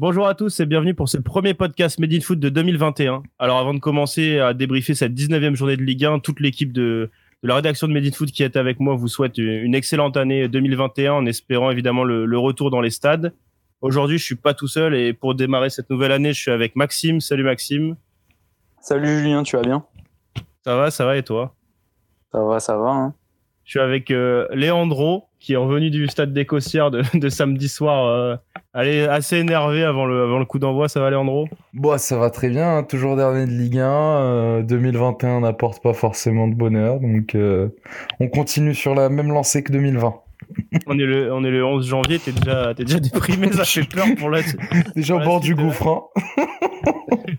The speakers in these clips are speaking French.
Bonjour à tous et bienvenue pour ce premier podcast Made in Foot de 2021. Alors avant de commencer à débriefer cette 19e journée de Ligue 1, toute l'équipe de, la rédaction de Made in Foot qui est avec moi vous souhaite une excellente année 2021 en espérant évidemment le, retour dans les stades. Aujourd'hui je suis pas tout seul et pour démarrer cette nouvelle année je suis avec Maxime. Salut Maxime. Salut Julien, tu vas bien? Ça va, ça va et toi? Ça va, ça va. Hein. Je suis avec euh, Léandro qui est revenu du stade des de, de samedi soir. Euh, elle est assez énervée avant le, avant le coup d'envoi. Ça va, Léandro Bon, ça va très bien. Hein. toujours dernier de Ligue 1. 2021 euh, n'apporte pas forcément de bonheur. Donc, on continue sur la même lancée que 2020. on, est le, on est le 11 janvier. T'es déjà, es déjà déprimé. Ça fait peur pour la. Déjà au bord du gouffre. Hein.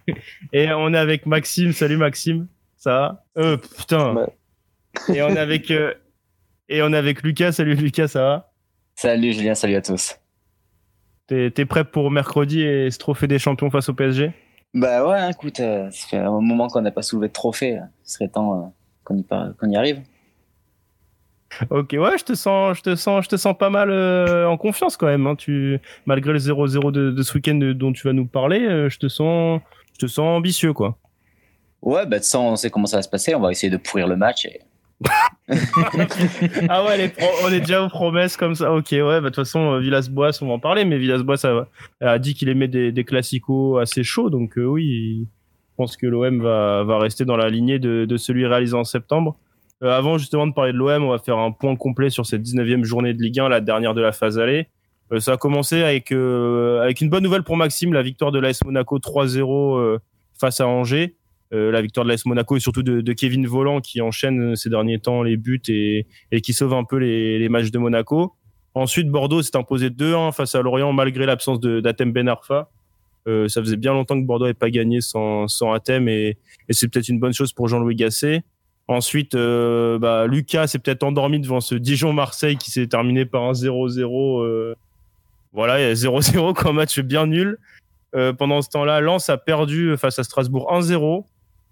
Et on est avec Maxime. Salut, Maxime. Ça va? Euh, putain. Et on est avec. Et on est avec Lucas. Salut Lucas, ça va? Salut Julien, salut à tous. T'es prêt pour mercredi et ce trophée des champions face au PSG Bah ouais, écoute, euh, ça fait un moment qu'on n'a pas soulevé de trophée. Ce serait temps euh, qu'on y, y, arrive. Ok, ouais, je te sens, je te sens, je te sens pas mal euh, en confiance quand même. Hein. Tu, malgré le 0-0 de, ce week-end dont tu vas nous parler, je te sens, je te sens ambitieux quoi. Ouais, bah de toute on sait comment ça va se passer. On va essayer de pourrir le match et ah ouais, on est déjà aux promesses comme ça. Ok, ouais, bah, de toute façon, euh, Villas-Boas, on va en parler, mais Villas-Boas a, dit qu'il aimait des, des classicos assez chauds, donc euh, oui, je pense que l'OM va, rester dans la lignée de, celui réalisé en septembre. Euh, avant justement de parler de l'OM, on va faire un point complet sur cette 19e journée de Ligue 1, la dernière de la phase allée. ça a commencé avec, avec une bonne nouvelle pour Maxime, la victoire de l'AS Monaco 3-0 face à Angers. Euh, la victoire de l'AS Monaco et surtout de, Kevin Volant qui enchaîne ces derniers temps les buts et, qui sauve un peu les, matchs de Monaco. Ensuite, Bordeaux s'est imposé 2-1 face à Lorient malgré l'absence d'Atem Ben Arfa. Euh, ça faisait bien longtemps que Bordeaux n'avait pas gagné sans, sans Atem et, c'est peut-être une bonne chose pour Jean-Louis Gasset. Ensuite, euh, bah, Lucas s'est peut-être endormi devant ce Dijon-Marseille qui s'est terminé par un 0-0. Euh, voilà, 0-0 comme match bien nul. Euh, pendant ce temps-là, Lens a perdu face à Strasbourg 1-0.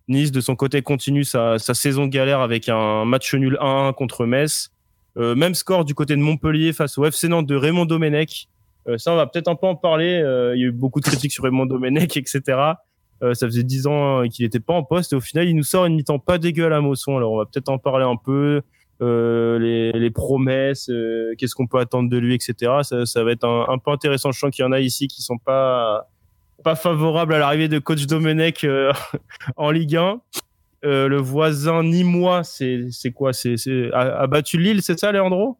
Nice, de son côté, continue sa, saison galère avec un match nul 1-1 contre Metz. Euh, même score du côté de Montpellier face au FC Nantes de Raymond Domenech. Euh, ça, on va peut-être un peu en parler. Euh, il y a eu beaucoup de critiques sur Raymond Domenech, etc. ça faisait dix ans qu'il n'était pas en poste et au final, il nous sort une mi-temps pas dégueu à Mosson. Alors, on va peut-être en parler un peu. Les, promesses, qu'est-ce qu'on peut attendre de lui, etc. Ça, va être un, un peu intéressant. Je sens qu'il y en a ici qui sont pas pas favorable à l'arrivée de coach Domenech euh, en Ligue 1. Euh, le voisin Nîmois, c'est c'est quoi? C'est a, battu Lille, c'est ça, Leandro?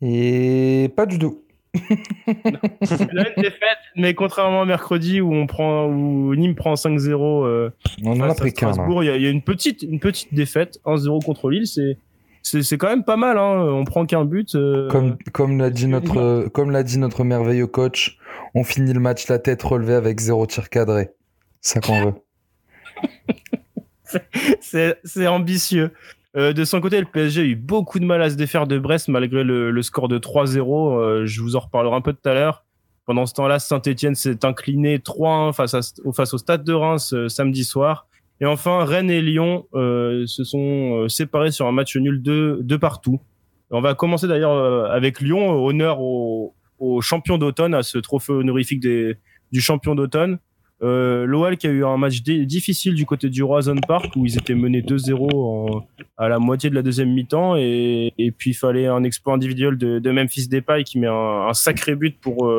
Et pas du tout. une défaite, mais contrairement à mercredi où on prend où Nîmes prend 5-0 euh, on en a pris Strasbourg, il y, y, a une petite une petite défaite 1-0 contre Lille, c'est c'est quand même pas mal. Hein. On prend qu'un but. Euh, comme comme l'a dit notre comme l'a dit notre merveilleux coach, on finit le match la tête relevée avec zéro tir cadré. Ça qu'on veut. c'est ambitieux. Euh, de son côté, le PSG a eu beaucoup de mal à se défaire de Brest malgré le, score de 3-0. Euh, je vous en reparlerai un peu tout à l'heure. Pendant ce temps-là, Saint-Etienne s'est incliné 3-1 face, face au Stade de Reims samedi soir. Et enfin, Rennes et Lyon euh, se sont euh, séparés sur un match nul de, de partout. On va commencer d'ailleurs euh, avec Lyon, honneur au, au champion d'automne, à ce trophée honorifique des, du champion d'automne. Euh, L'OL qui a eu un match difficile du côté du Roison Park où ils étaient menés 2-0 à la moitié de la deuxième mi-temps et, et puis il fallait un exploit individuel de, Memphis Depay qui met un, sacré but pour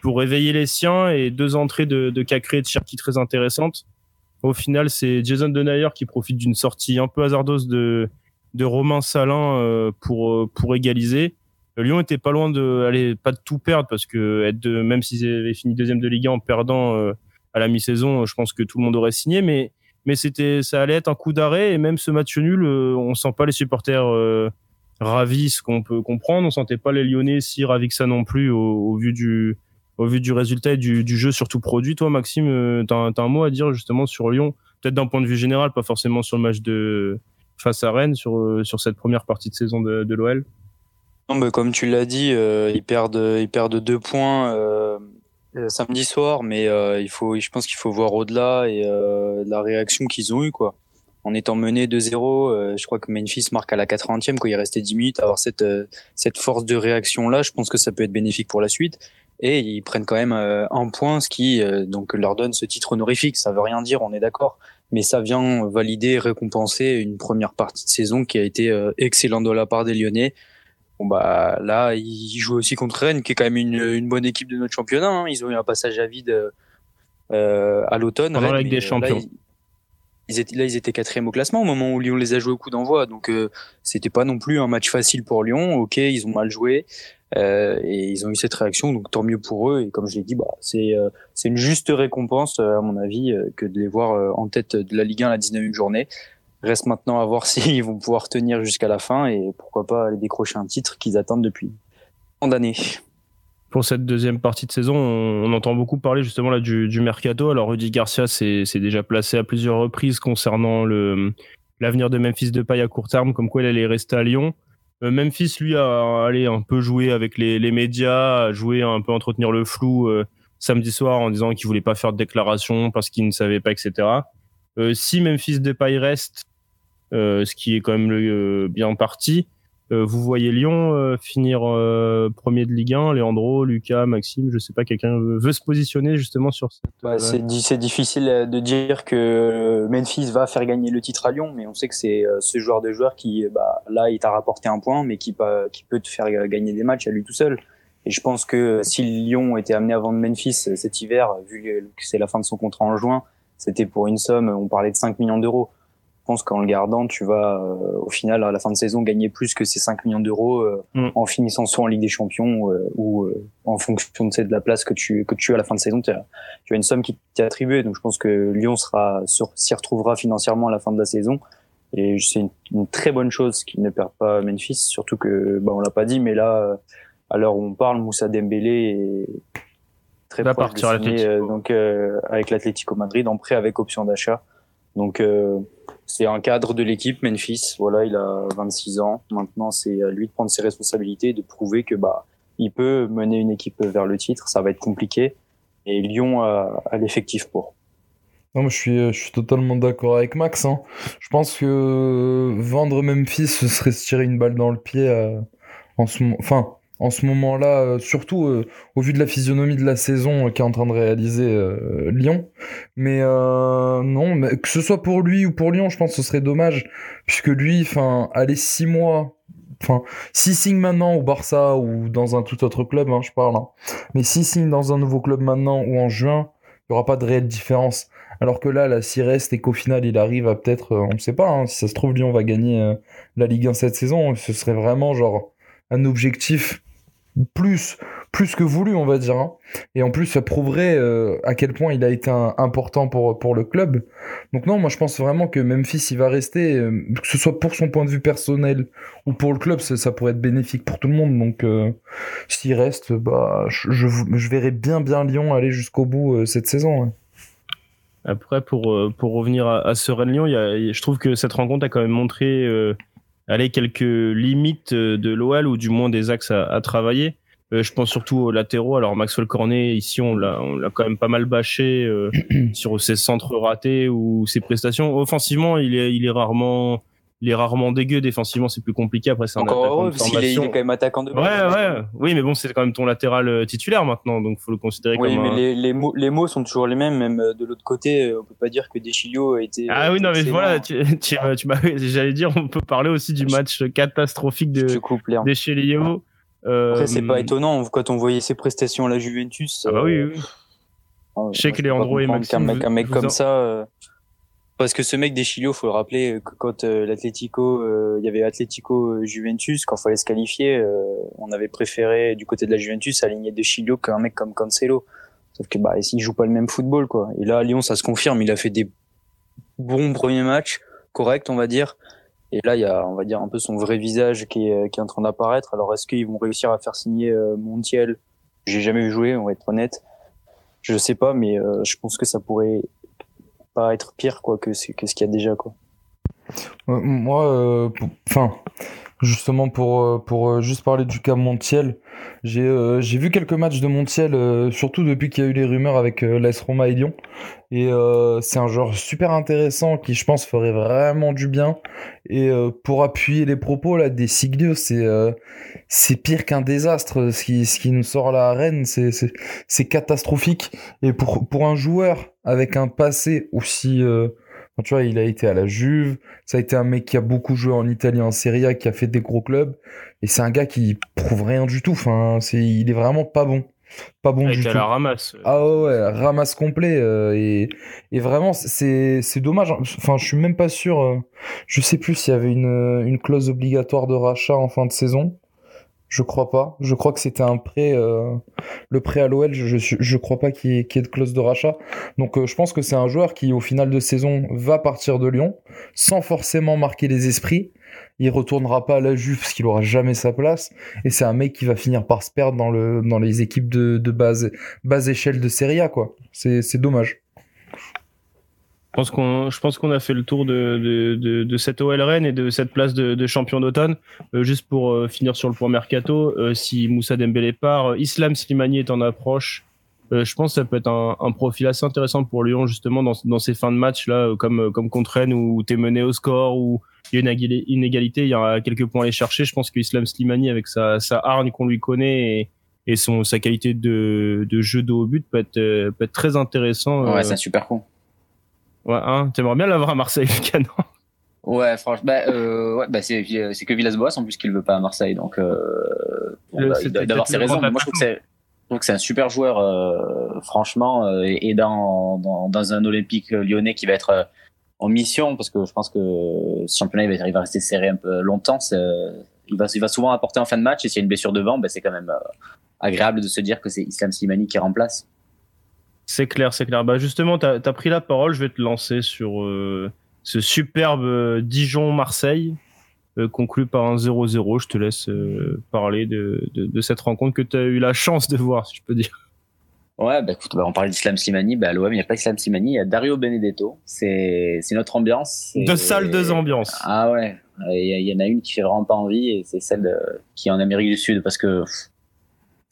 pour réveiller les siens et deux entrées de, de Cacré et de Cherki très intéressantes. Au final, c'est Jason Denayer qui profite d'une sortie un peu hasardeuse de, de Romain Salin euh, pour, euh, pour égaliser. Lyon était pas loin de aller pas de tout perdre parce que être de, même s'ils avaient fini deuxième de Ligue 1 en perdant euh, à la mi-saison, je pense que tout le monde aurait signé. Mais mais c'était ça allait être un coup d'arrêt et même ce match nul, on sent pas les supporters ravis, ce qu'on peut comprendre. On sentait pas les Lyonnais si ravis que ça non plus au vu du au vu du résultat et du, jeu surtout produit. Toi, Maxime, euh, tu as, un mot à dire justement sur Lyon, peut-être d'un point de vue général, pas forcément sur le match de face à Rennes, sur, euh, sur cette première partie de saison de, de l'OL non, mais comme tu l'as dit, euh, ils perdent ils perdent deux points samedi soir, mais il faut, je pense qu'il faut voir au-delà et la réaction qu'ils ont eue quoi. En étant mené 2-0, je crois que Memphis marque à la 80e quand il restait 10 minutes. Avoir cette cette force de réaction là, je pense que ça peut être bénéfique pour la suite. et ils prennent quand même un point, ce qui donc leur donne ce titre honorifique. Ça veut rien dire, on est d'accord, mais ça vient valider, récompenser une première partie de saison qui a été excellente de la part des Lyonnais. Bon bah là, ils jouent aussi contre Rennes, qui est quand même une, une bonne équipe de notre championnat. Hein. Ils ont eu un passage à vide euh, à l'automne. La des Champions. Là, ils, étaient, là, ils étaient quatrième au classement au moment où Lyon les a joués au coup d'envoi. Donc, euh, c'était pas non plus un match facile pour Lyon. Ok, ils ont mal joué. Euh, et ils ont eu cette réaction, donc tant mieux pour eux. Et comme je l'ai dit, bah, c'est euh, c'est une juste récompense, à mon avis, que de les voir en tête de la Ligue 1 à la 19e journée. Reste maintenant à voir s'ils vont pouvoir tenir jusqu'à la fin et pourquoi pas aller décrocher un titre qu'ils attendent depuis tant d'années pour cette deuxième partie de saison, on, entend beaucoup parler justement là du, mercato. Alors Rudy Garcia s'est déjà placé à plusieurs reprises concernant l'avenir de Memphis Depay à court terme, comme quoi il allait rester à Lyon. Euh, Memphis, lui, a allé un peu jouer avec les, les médias, a joué un peu entretenir le flou euh, samedi soir en disant qu'il voulait pas faire de déclaration parce qu'il ne savait pas, etc. Euh, si Memphis Depay reste, ce qui est quand même le, bien parti, euh, vous voyez Lyon euh, finir euh, premier de Ligue 1, Leandro, Lucas, Maxime, je sais pas, quelqu'un veut, se positionner justement sur cette. Bah, c'est, difficile de dire que Memphis va faire gagner le titre à Lyon, mais on sait que c'est ce joueur de joueur qui, bah, là, il t'a rapporté un point, mais qui, qui peut te faire gagner des matchs à lui tout seul. Et je pense que si Lyon était amené à vendre Memphis cet hiver, vu que c'est la fin de son contrat en juin, c'était pour une somme, on parlait de 5 millions d'euros je pense qu'en le gardant, tu vas euh, au final à la fin de saison gagner plus que ces 5 millions d'euros euh, mm. en finissant soit en Ligue des Champions euh, ou en fonction de, de la place que tu que tu as à la fin de saison, tu as, tu as une somme qui t'est attribuée. Donc je pense que Lyon sera s'y retrouvera financièrement à la fin de la saison. Et c'est une, très bonne chose qu'il ne perd pas Memphis, surtout que bah, on l'a pas dit, mais là à l'heure où on parle, Moussa Dembélé est très va partir de signer, donc avec l'Atlético Madrid en prêt avec option d'achat. Donc c'est un cadre de l'équipe Memphis. Voilà, il a 26 ans. Maintenant, c'est à lui de prendre ses responsabilités de prouver que bah il peut mener une équipe vers le titre. Ça va être compliqué et Lyon a, l'effectif pour. Non, je suis, je suis totalement d'accord avec Max. Hein. Je pense que vendre Memphis, ce serait se tirer une balle dans le pied euh, en ce moment. Enfin, en ce moment-là, euh, surtout euh, au vu de la physionomie de la saison euh, qu'est en train de réaliser Lyon. Mais non, que ce soit pour lui ou pour Lyon, je pense que ce serait dommage, puisque lui, enfin, aller six mois enfin, s'il signe maintenant au Barça ou dans un tout autre club, hein, je parle, hein. mais s'il signe dans un nouveau club maintenant ou en juin, il n'y aura pas de réelle différence. Alors que là, là s'il reste et qu'au final il arrive à peut-être, on ne sait pas, hein, si ça se trouve, Lyon va gagner la Ligue 1 cette saison, ce serait vraiment genre un objectif plus plus que voulu on va dire hein. et en plus ça prouverait euh, à quel point il a été important pour pour le club. Donc non moi je pense vraiment que Memphis il va rester euh, que ce soit pour son point de vue personnel ou pour le club ça, pourrait être bénéfique pour tout le monde. Donc euh, s'il reste bah je, je, verrai bien bien Lyon aller jusqu'au bout cette saison après pour pour revenir à, à ce Rennes Lyon il je trouve que cette rencontre a quand même montré aller quelques limites euh, de l'OL ou du moins des axes à, travailler. Euh, je pense surtout aux latéraux. Alors Maxwell Cornet, ici, on l'a, on l'a quand même pas mal bâché euh, sur ses centres ratés ou ses prestations. Offensivement, il est, il est rarement il est rarement dégueu défensivement c'est plus compliqué. Après c'est encore heureux parce qu'il est, il est, quand même attaquant de ouais ouais. Oui mais bon c'est quand même ton latéral euh, titulaire maintenant donc faut le considérer oui, comme mais les, les, mots, les mots sont toujours les mêmes même euh, de l'autre côté euh, on peut pas dire que Deschilio a été ah oui non mais voilà tu, tu, tu j'allais dire on peut parler aussi du match catastrophique de Deschilio. Euh, après c'est pas étonnant quand on voyait ses prestations à la Juventus ah bah oui, oui. je sais que Leandro et Maxime un mec, comme ça parce que ce mec Deschilio, faut le rappeler, que quand euh, l'Atlético, euh, il y avait Atlético euh, Juventus, quand il fallait se qualifier, on avait préféré du côté de la Juventus aligner Deschilio qu'un mec comme Cancelo. Sauf que bah il joue pas le même football quoi. Et là à Lyon ça se confirme, il a fait des bons premiers matchs, corrects on va dire. Et là il y a on va dire un peu son vrai visage qui est, qui est en train d'apparaître. Alors est-ce qu'ils vont réussir à faire signer Montiel? J'ai jamais vu jouer, on va être honnête. Je sais pas, mais je pense que ça pourrait pas être pire quoi que, que ce qu'il y a déjà quoi. moi, euh, enfin, Justement, pour, euh, pour euh, juste parler du cas Montiel, j'ai euh, j'ai vu quelques matchs de Montiel, surtout depuis qu'il y a eu les rumeurs avec l'AS Roma et Lyon. Et c'est un joueur super intéressant qui, je pense, ferait vraiment du bien. Et pour appuyer les propos là, des Siglio, c'est c'est pire qu'un désastre. Ce qui, ce qui nous sort à la Rennes, c'est catastrophique. Et pour, pour un joueur avec un passé aussi tu vois, il a été à la Juve. Ça a été un mec qui a beaucoup joué en Italie, en Serie A, qui a fait des gros clubs. Et c'est un gars qui prouve rien du tout. Enfin, c'est, il est vraiment pas bon. Pas bon du tout. la ramasse. Ah ouais, ramasse complet. Euh, et, et vraiment, c'est, c'est dommage. Enfin, je suis même pas sûr. Euh, je sais plus s'il y avait une, une clause obligatoire de rachat en fin de saison. Je crois pas. Je crois que c'était un prêt. Euh, le prêt à l'OL, je, je, je, crois pas qu'il y, ait de clause de rachat. Donc euh, je pense que c'est un joueur qui, au final de saison, va partir de Lyon sans forcément marquer les esprits. Il retournera pas à la Juve parce qu'il aura jamais sa place. Et c'est un mec qui va finir par se perdre dans, le, dans les équipes de, de base, base échelle de Serie A, quoi. C'est dommage. Je pense qu'on, je pense qu'on a fait le tour de, de, de, de cette OL Rennes et de cette place de, de champion d'automne. Euh, juste pour euh, finir sur le point mercato, euh, si Moussa Dembélé part, Islam Slimani est en approche. je pense que ça peut être un, un, profil assez intéressant pour Lyon justement dans, dans ces fins de match là, comme comme contre Rennes où t'es mené au score où il y a une inégalité, il y a quelques points à aller chercher. Je pense que Islam Slimani avec sa, sa hargne qu'on lui connaît et, et son sa qualité de, de jeu de haut but peut être peut être très intéressant. Ouais, c'est un super con. Ouais, hein, t'aimerais bien l'avoir à Marseille, le canon. Ouais, franchement, bah, euh, ouais, bah c'est, c'est que Villas-Boas en plus qu'il veut pas à Marseille, donc euh, bon, bah, il doit avoir ses raisons. Mais moi, je trouve que c'est, donc c'est un super joueur, euh, franchement, euh, et dans, dans, dans un Olympique lyonnais qui va être euh, en mission, parce que je pense que ce championnat il va, il va rester serré un peu longtemps. il va, il va souvent apporter en fin de match, et s'il y a une blessure devant, bah, c'est quand même agréable de se dire que c'est Islam Slimani qui remplace. C'est clair, c'est clair. Bah justement, tu as, pris la parole, je vais te lancer sur euh, ce superbe euh, Dijon-Marseille, euh, conclu par un 0-0. Je te laisse parler de, de, de, cette rencontre que tu as eu la chance de voir, si je peux dire. Ouais, bah écoute, bah, on parle d'Islam Slimani, bah à l'OM, il n'y a pas Islam Slimani, il y a Dario Benedetto. C'est notre ambiance. De salles, deux ambiances. Ah ouais, il y, y, en a une qui fait vraiment pas envie, et c'est celle qui est en Amérique du Sud, parce que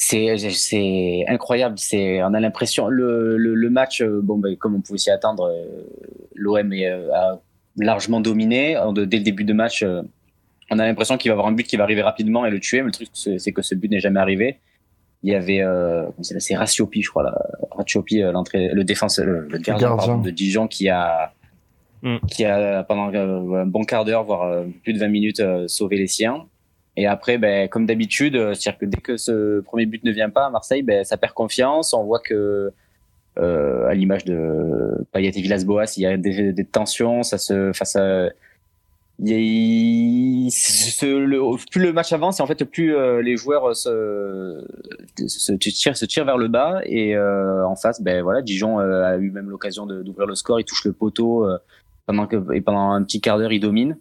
c'est incroyable. C'est on a l'impression le, le, le, match euh, bon ben, comme on pouvait s'y attendre, euh, l'OM euh, a largement dominé dès le début de match. On a l'impression qu'il va avoir un but qui va arriver rapidement et le tuer, mais le truc c'est que ce but n'est jamais arrivé. Il y avait euh, c'est Ratiopi je crois là, Ratiopi l'entrée le défenseur le, gardien, de Dijon qui a mm. qui a pendant un bon quart d'heure voire plus de 20 minutes sauvé les siens et après, ben, comme d'habitude, euh, c'est-à-dire que dès que ce premier but ne vient pas à Marseille, ben, ça perd confiance. On voit que, euh, à l'image de Payet et Villas-Boas, il y a des, tensions. Ça se, face à, plus le match avance, et en fait, plus euh, les joueurs se, tirent, se tirent vers le bas. Et en face, ben voilà, Dijon a eu même l'occasion d'ouvrir le score. Il touche le poteau pendant que et pendant un petit quart d'heure, il domine.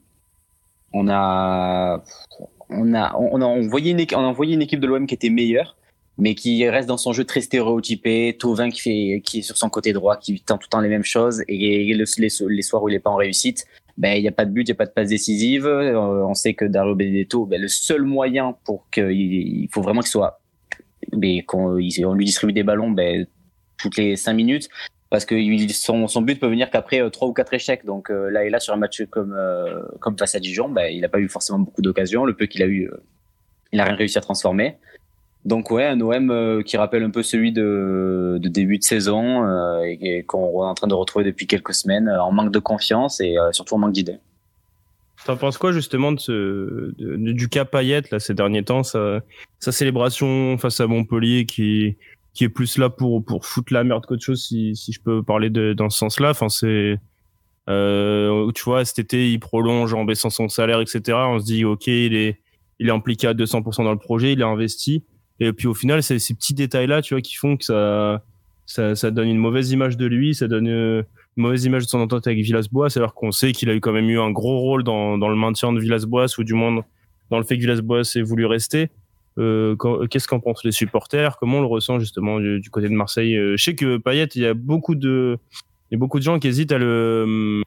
On a on a, on a envoyé une, on a envoyé une équipe de l'OM qui était meilleure, mais qui reste dans son jeu très stéréotypé. Tovin qui fait, qui est sur son côté droit, qui tente tout le temps les mêmes choses, et les, les, soirs où il est pas en réussite, ben il y a pas de but, il y a pas de passe décisive. Euh, on sait que Dario Benedetto, ben, le seul moyen pour qu'il, il faut vraiment qu'il soit, ben, qu'on on lui distribue des ballons, ben toutes les cinq minutes parce que son, son but peut venir qu'après euh, trois ou quatre échecs. Donc euh, là et là sur un match comme euh, comme face à Dijon, bah, il n'a pas eu forcément beaucoup d'occasions. Le peu qu'il a eu, il a rien réussi à transformer. Donc ouais, un OM qui rappelle un peu celui de, début de saison et, qu'on est en train de retrouver depuis quelques semaines, en manque de confiance et surtout en manque d'idées. T'en penses quoi justement de ce du cas Payet là ces derniers temps, sa célébration face à Montpellier qui qui est plus là pour pour foutre la merde qu'autre chose si si je peux parler dans ce sens-là. Enfin c'est euh, tu vois cet été il prolonge en baissant son salaire etc on se dit ok il est il est impliqué à 200% dans le projet il est investi. Et puis au final c'est ces petits détails là tu vois qui font que ça ça, donne une mauvaise image de lui ça donne euh, une mauvaise image de son entente avec Villas-Boas alors qu'on sait qu'il a eu quand même eu un gros rôle dans dans le maintien de Villas-Boas ou du moins dans le fait que Villas-Boas ait voulu rester qu'est-ce qu'en pensent les supporters? Comment on le ressent justement du, côté de Marseille? Euh, Je sais que Payet, il y a beaucoup de, beaucoup de gens qui hésitent à le,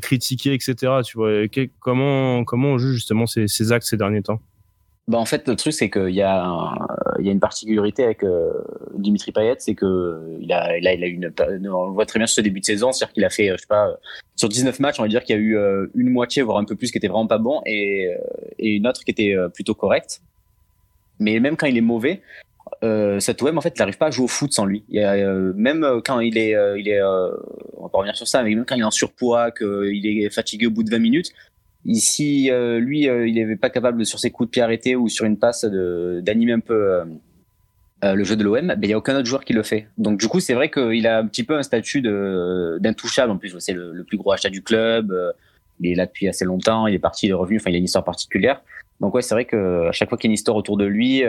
critiquer, etc. Tu vois, comment comment on juge justement ces, actes ces derniers temps? Bah en fait, le truc, c'est qu'il y, a y a une particularité avec euh, Dimitri Payet, c'est que il a, il a, il a une, on voit très bien sur ce début de saison, c'est-à-dire qu'il a fait, je sais pas, sur 19 matchs, on va dire qu'il y a eu une moitié, voire un peu plus, qui était vraiment pas bon, et une autre qui était plutôt correcte. Mais même quand il est mauvais, euh, cet OM en fait il n'arrive pas à jouer au foot sans lui. Il euh, même euh, quand il est, euh, il est, on va pas revenir sur ça, mais même quand il est en surpoids, qu'il est fatigué au bout de 20 minutes, ici lui il n'est pas capable sur ses coups de pied arrêtés ou sur une passe d'animer un peu le jeu de l'OM, ben, il y a aucun autre joueur qui le fait. Donc du coup c'est vrai qu'il a un petit peu un statut d'intouchable. En plus c'est le, le, plus gros achat du club. il est là depuis assez longtemps, il est parti, il est revenu. Enfin il a une histoire particulière. Donc ouais c'est vrai que à chaque fois qu'il y a une histoire autour de lui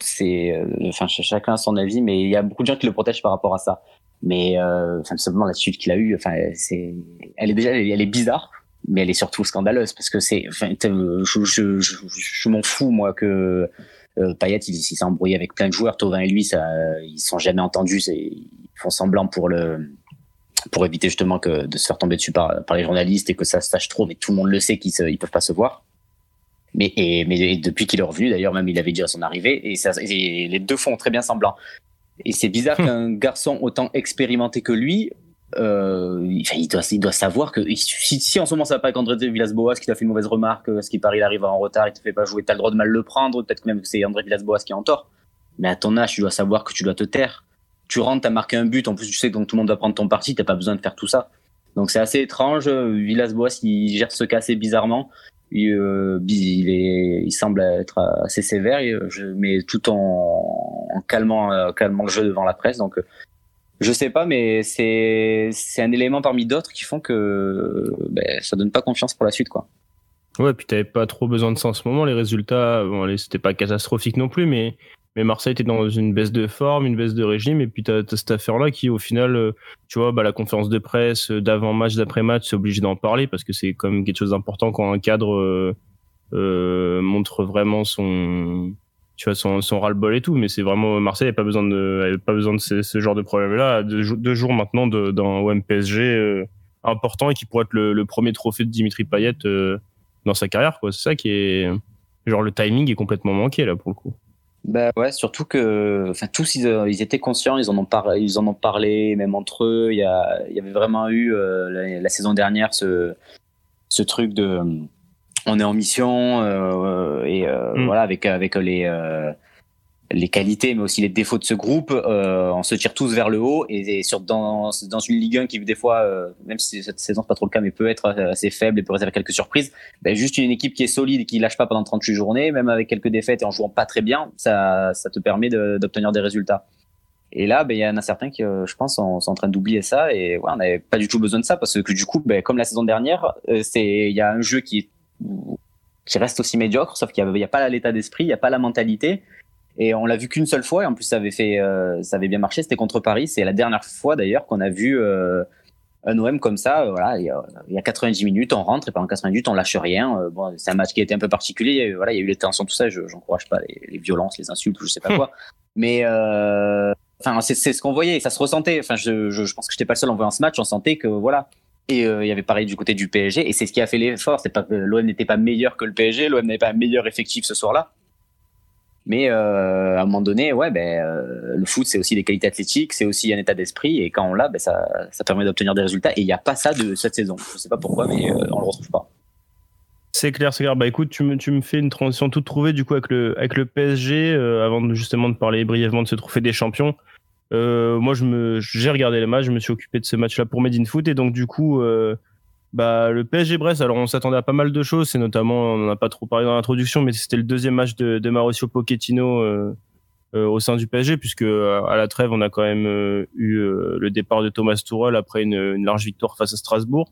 c'est euh, enfin chacun a son avis mais il y a beaucoup de gens qui le protègent par rapport à ça. Mais euh, enfin simplement l'attitude qu'il a eue enfin c'est elle est déjà elle est bizarre mais elle est surtout scandaleuse parce que c'est enfin je, je, je, je m'en fous moi que euh, Payet il, il s'est embrouillé avec plein de joueurs Tovin et lui ça ils sont jamais entendus ils font semblant pour le pour éviter justement que de se faire tomber dessus par, par les journalistes et que ça se sache trop mais tout le monde le sait qu'ils ils peuvent pas se voir mais, et, mais depuis qu'il est revenu, d'ailleurs, même il avait dit à son arrivée, et, ça, et les deux font très bien semblant. Et c'est bizarre hum. qu'un garçon autant expérimenté que lui, euh, il, doit, il doit savoir que si, si en ce moment ça va pas avec André Villas-Boas qui t'a fait une mauvaise remarque, ce qui paraît il arrive en retard, il te fait pas jouer, t'as le droit de mal le prendre, peut-être même que c'est André Villas-Boas qui est en tort. Mais à ton âge, tu dois savoir que tu dois te taire. Tu rentres, t'as marqué un but, en plus tu sais que donc tout le monde doit prendre ton parti, t'as pas besoin de faire tout ça. Donc c'est assez étrange. Villas-Boas, il gère ce cas assez bizarrement il, euh, il, est, il semble être assez sévère, je, mais tout en, calmant, euh, calmant le jeu devant la presse. Donc, je sais pas, mais c'est c'est un élément parmi d'autres qui font que ben, ça donne pas confiance pour la suite, quoi. Ouais, puis t'avais pas trop besoin de ça en ce moment. Les résultats, bon, c'était pas catastrophique non plus, mais mais Marseille était dans une baisse de forme, une baisse de régime, et puis tu as, cette affaire-là qui, au final, euh, tu vois, bah, la conférence de presse euh, d'avant-match, d'après-match, c'est obligé d'en parler parce que c'est comme quelque chose d'important quand un cadre euh, montre vraiment son, son, ras-le-bol et tout. Mais c'est vraiment Marseille n'avait pas besoin de, pas besoin de ce, genre de problème-là. Deux, deux, jours maintenant d'un OM PSG euh, important et qui pourrait être le, premier trophée de Dimitri Payet dans sa carrière. C'est ça qui est, genre le timing est complètement manqué là pour le coup. Bah ouais, surtout que, enfin tous ils, euh, ils, étaient conscients, ils en ont parlé, ils en ont parlé même entre eux. Il y, a, il y avait vraiment eu euh, la, la, saison dernière ce, ce truc de, on est en mission euh, et euh, mm. voilà avec avec les les qualités, mais aussi les défauts de ce groupe. Euh, on se tire tous vers le haut et, et sur dans, dans une Ligue 1 qui des fois, euh, même si cette saison c'est pas trop le cas, mais peut être assez faible et peut réserver quelques surprises. Ben, juste une équipe qui est solide et qui lâche pas pendant 38 journées, même avec quelques défaites et en jouant pas très bien, ça, ça te permet d'obtenir des résultats. Et là, ben, il y en a certains qui, euh, je pense, sont, sont en train d'oublier ça et ouais, on n'avait pas du tout besoin de ça parce que du coup, ben, comme la saison dernière, euh, c'est il y a un jeu qui qui reste aussi médiocre, sauf qu'il n'y a, a, pas l'état d'esprit, il n'y a pas la mentalité. Et on l'a vu qu'une seule fois, et en plus ça avait fait, euh, ça avait bien marché. C'était contre Paris. C'est la dernière fois d'ailleurs qu'on a vu euh, un OM comme ça. Euh, voilà, il y, a, il y, a, 90 minutes, on rentre et pendant 90 minutes on lâche rien. Euh, bon, c'est un match qui a été un peu particulier. Voilà, il y a eu les tensions, tout ça. Je n'encourage pas les, les, violences, les insultes, je sais pas quoi. Mais euh, enfin, c'est ce qu'on voyait, ça se ressentait. Enfin, je, je, je pense que j'étais pas le seul en voyant ce match. On sentait que voilà. Et il y avait pareil du côté du PSG, et c'est ce qui a fait l'effort. C'est pas l'OM n'était pas meilleur que le PSG, l'OM n'avait pas un meilleur effectif ce soir-là mais euh, à un moment donné, ouais, ben, euh, le foot, c'est aussi des qualités athlétiques, c'est aussi un état d'esprit, et quand on l'a, ben, ça, ça permet d'obtenir des résultats. Et il n'y a pas ça de cette saison. Je sais pas pourquoi, mais euh, on le retrouve pas. C'est clair, c'est clair. Bah écoute, tu me, tu me fais une transition toute trouvée du coup avec le, avec le PSG, avant justement de parler brièvement de ce trophée des champions. Moi, j'ai regardé le match, je me suis occupé de ce match-là pour Made in Foot, et donc du coup, bah, le PSG Brest, alors on s'attendait à pas mal de choses, c'est notamment, on n'en a pas trop parlé dans l'introduction, mais c'était le deuxième match de, de Mauricio Pochettino euh, euh, au sein du PSG, puisque euh, à la trêve, on a quand même euh, eu euh, le départ de Thomas Tuchel après une, une large victoire face à Strasbourg.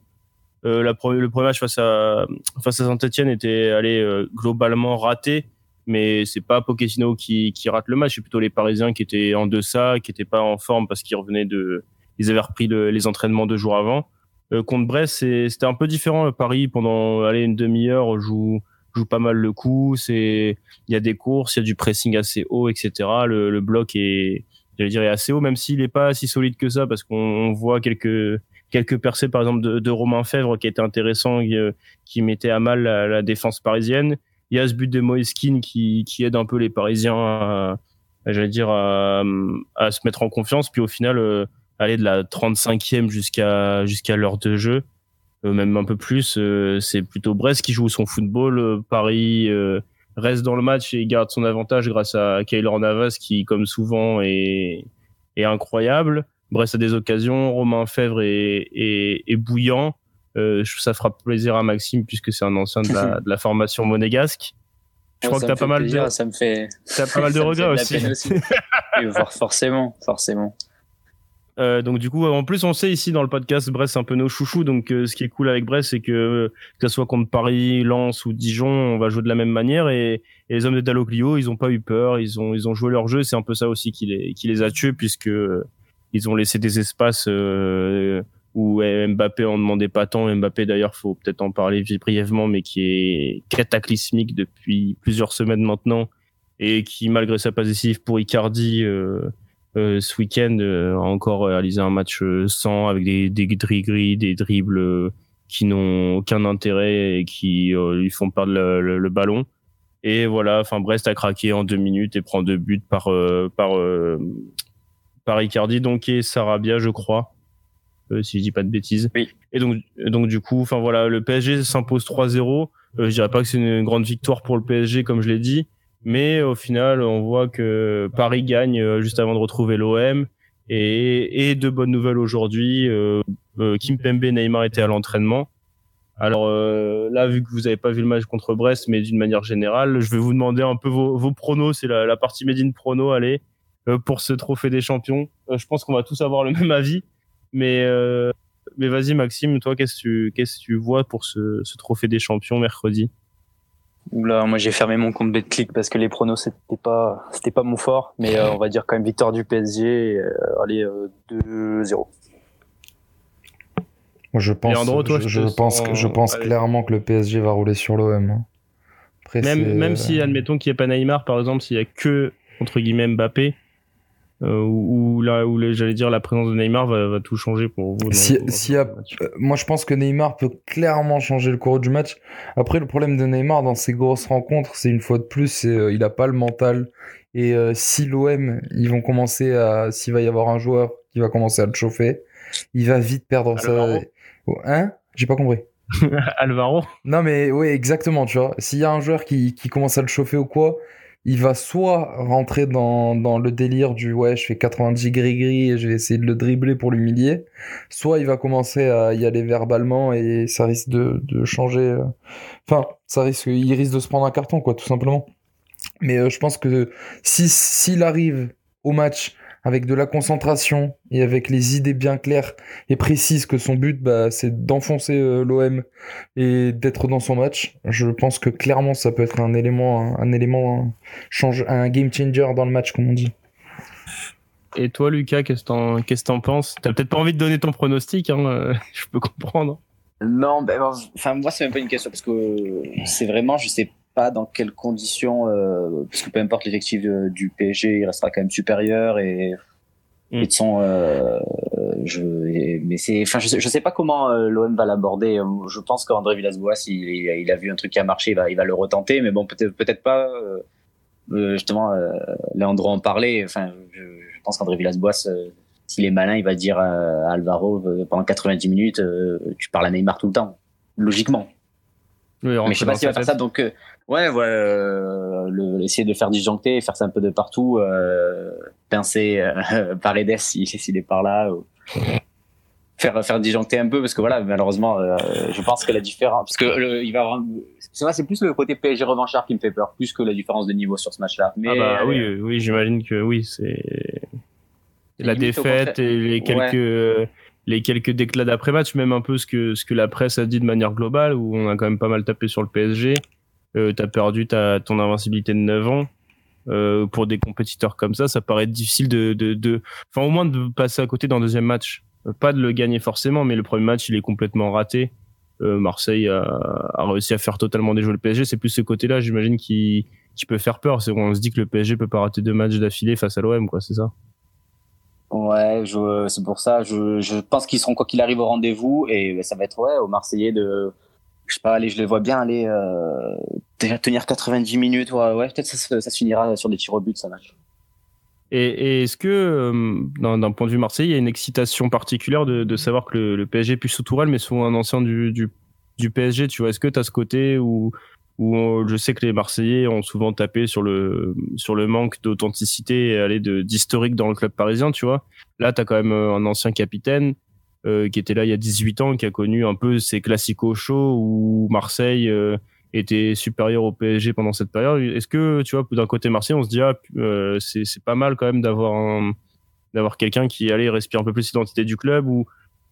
La le premier match face à, face à Saint-Etienne était allé globalement raté, mais c'est pas Pochettino qui, qui rate le match, c'est plutôt les Parisiens qui étaient en deçà, qui étaient pas en forme parce qu'ils revenaient de, ils avaient repris le, les entraînements deux jours avant. Euh, contre Brest, c'était un peu différent. Paris, pendant aller une demi-heure, joue joue pas mal le coup. Il y a des courses, il y a du pressing assez haut, etc. Le, le bloc est j'allais dire est assez haut, même s'il est pas si solide que ça, parce qu'on voit quelques quelques percées par exemple de, de Romain Fèvre qui était intéressant, qui, euh, qui mettait à mal la, la, défense parisienne. Il y a ce but de Moeskin qui, qui aide un peu les Parisiens à, j'allais dire à, à, se mettre en confiance. Puis au final, euh, aller de la 35e jusqu'à jusqu'à l'heure de jeu, euh, même un peu plus, euh, c'est plutôt Brest qui joue son football. Paris reste dans le match et garde son avantage grâce à Kaylor Navas qui, comme souvent, est, est incroyable. Brest a des occasions, Romain Fèvre est, est, est bouillant. Euh, ça fera plaisir à Maxime puisque c'est un ancien de la, de la formation monégasque. Je crois que t'as pas mal de ça me fait as pas mal de regrets aussi. aussi. forcément, forcément. Euh, donc du coup, en plus, on sait ici dans le podcast, Brest un peu nos chouchous. Donc euh, ce qui est cool avec Brest, c'est que que ce soit contre Paris, Lens ou Dijon, on va jouer de la même manière. Et, et les hommes de Dalloglio, ils ont pas eu peur, ils ont ils ont joué leur jeu. C'est un peu ça aussi qui les qui les a tués puisque ils ont laissé des espaces euh, où Mbappé en demandait pas tant. Mbappé d'ailleurs, faut peut-être en parler brièvement, mais qui est cataclysmique depuis plusieurs semaines maintenant et qui malgré sa passe décisive pour Icardi. Euh, euh, ce week-end euh, a encore réalisé un match euh, sans avec des des gris des dribbles qui n'ont aucun intérêt et qui lui font perdre le, le, ballon. Et voilà, enfin Brest a craqué en deux minutes et prend deux buts par par par Icardi donc et Sarabia, je crois. si je dis pas de bêtises. Oui. Et donc, donc du coup, enfin voilà, le PSG s'impose 3-0. je dirais pas que c'est une grande victoire pour le PSG, comme je l'ai dit, mais au final, on voit que Paris gagne euh, juste avant de retrouver l'OM. Et, et de bonnes nouvelles aujourd'hui. Euh, euh, Kim Pembe, Neymar était à l'entraînement. Alors là, vu que vous n'avez pas vu le match contre Brest, mais d'une manière générale, je vais vous demander un peu vos, pronos. C'est la, la, partie Made in Prono, allez, pour ce trophée des champions. je pense qu'on va tous avoir le même avis. Mais, mais vas-y, Maxime, toi, qu'est-ce que tu, vois pour ce trophée des champions mercredi? Oula, moi j'ai fermé mon compte BetClick parce que les pronos c'était pas c'était pas mon fort, mais euh, on va dire quand même victoire du PSG, euh, allez euh, 2-0. Moi je pense je, je, pense je pense clairement que le PSG va rouler sur l'OM. Hein. Même même si admettons qu'il n'y ait pas Neymar par exemple, s'il y a que entre guillemets Mbappé, euh, où, là où j'allais dire la présence de Neymar va, va tout changer pour vous. Si, si a, euh, moi je pense que Neymar peut clairement changer le cours du match. Après le problème de Neymar dans ces grosses rencontres, c'est une fois de plus, euh, il a pas le mental. Et euh, si l'OM ils vont commencer à, s'il va y avoir un joueur qui va commencer à le chauffer, il va vite perdre sa. Hein? J'ai pas compris. Alvaro? Non mais oui exactement tu vois. S'il y a un joueur qui, qui commence à le chauffer ou quoi, il va soit rentrer dans, dans le délire du ouais, je fais 90 gris-gris et je vais essayer de le dribbler pour l'humilier, soit il va commencer à y aller verbalement et ça risque de, de changer. Euh, enfin, ça risque, il risque de se prendre un carton, quoi, tout simplement. Mais euh, je pense que si s'il arrive au match avec de la concentration et avec les idées bien claires et précises que son but, bah, c'est d'enfoncer euh, l'OM et d'être dans son match. Je pense que clairement, ça peut être un élément, un, élément, un, change, un game changer dans le match, comme on dit. Et toi, Lucas, qu'est-ce que qu'est-ce t'en penses? T'as peut-être pas envie de donner ton pronostic, hein, euh, je peux comprendre. Non, ben, enfin, moi, c'est même pas une question parce que c'est vraiment, je sais pas dans quelles conditions, euh, parce que peu importe l'effectif du PSG, il restera quand même supérieur et, mm. et de son, euh, je, mais c'est, enfin, je, je sais pas comment euh, l'OM va l'aborder. Je pense qu'André Villas-Boas, il, il, a vu un truc qui a marché, il va, il va le retenter, mais bon, peut-être, peut-être pas. Euh, euh justement, euh, Léandro en parlait. Enfin, je, je pense qu'André Villas-Boas, s'il est malin, il va dire à Alvaro pendant 90 minutes, tu parles à Neymar tout le temps, logiquement. Oui, mais je sais pas s'il va faire ça, donc Ouais, ouais, euh, le, essayer de faire disjoncter, faire ça un peu de partout, euh, pincer euh, Paredes s'il si, est par là, ou faire faire disjoncter un peu parce que voilà, malheureusement, euh, je pense que la différence, parce que le, il va avoir, c'est c'est plus le côté PSG revanchard qui me fait peur, plus que la différence de niveau sur ce match-là. Mais ah bah, oui, euh, oui, j'imagine que oui, c'est la défaite et les quelques les quelques déclats d'après match, même un peu ce que ce que la presse a dit de manière globale, où on a quand même pas mal tapé sur le PSG euh, t'as perdu ta, ton invincibilité de 9 ans. Euh, pour des compétiteurs comme ça, ça paraît difficile de, de, de, enfin au moins de passer à côté le deuxième match. Euh, pas de le gagner forcément, mais le premier match il est complètement raté. Euh, Marseille a, a, réussi à faire totalement déjouer le PSG. C'est plus ce côté-là, j'imagine, qui, qui peut faire peur. C'est on se dit que le PSG peut pas rater deux matchs d'affilée face à l'OM, quoi. C'est ça? Ouais, c'est pour ça. Je, je pense qu'ils seront quoi qu'il arrive au rendez-vous et ça va être ouais aux Marseillais de, je sais pas, allez, je les vois bien aller euh, tenir 90 minutes. Ouais, ouais peut-être ça, ça, se finira sur des tirs au but, ça match. Et, et est-ce que, euh, d'un point de vue Marseille, il y a une excitation particulière de, de savoir que le, le PSG plus sous Tourelle, mais souvent un ancien du, du, du PSG, tu vois? Est-ce que tu as ce côté où où je sais que les Marseillais ont souvent tapé sur le sur le manque d'authenticité et aller de d'historique dans le club parisien, tu vois. Là, tu as quand même euh, un ancien capitaine euh, qui était là il y a 18 ans, qui a connu un peu ces classicos chauds où Marseille euh, était supérieur au PSG pendant cette période. Est-ce que, tu vois, d'un côté Marseille, on se dit ah euh, c'est pas mal quand même d'avoir d'avoir quelqu'un qui allait respire un peu plus l'identité du club ou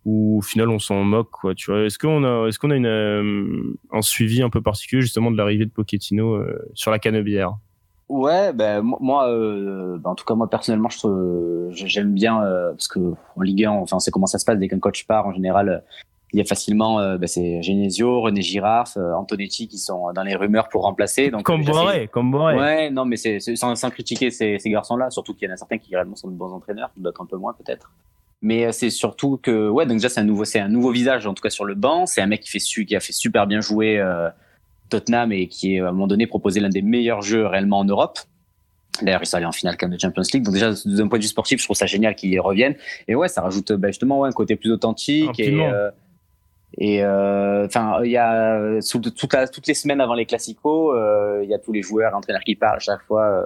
où au final on s'en moque quoi tu vois. Est-ce qu'on a est-ce qu'on a une euh, un suivi un peu particulier justement de l'arrivée de Pochettino euh, sur la canebière? Ouais ben moi euh, ben, en tout cas moi personnellement je j'aime bien parce que en Ligue 1 enfin c'est comment ça se passe dès qu'un coach part en général il y a facilement ben, c'est Genesio, René Girard, Antonetti qui sont dans les rumeurs pour remplacer donc comme Boiré comme Boiré. Ouais non mais c'est sans, sans critiquer ces, ces garçons là surtout qu'il y en a certains qui réellement sont de bons entraîneurs d'autres un peu moins peut-être mais euh, c'est surtout que ouais donc déjà c'est un nouveau c'est un nouveau visage en tout cas sur le banc c'est un mec qui fait su qui a fait super bien jouer euh, Tottenham et qui à un moment donné proposé l'un des meilleurs jeux réellement en Europe D'ailleurs, il allé en finale quand même de Champions League. Donc déjà, d'un point de vue sportif, je trouve ça génial qu'il y revienne. Et ouais, ça rajoute bah, justement ouais, un côté plus authentique. Et, euh, et enfin, il y a sous, toute la, toutes les semaines avant les classicos, il y a tous les joueurs, entraîneurs qui parlent à chaque fois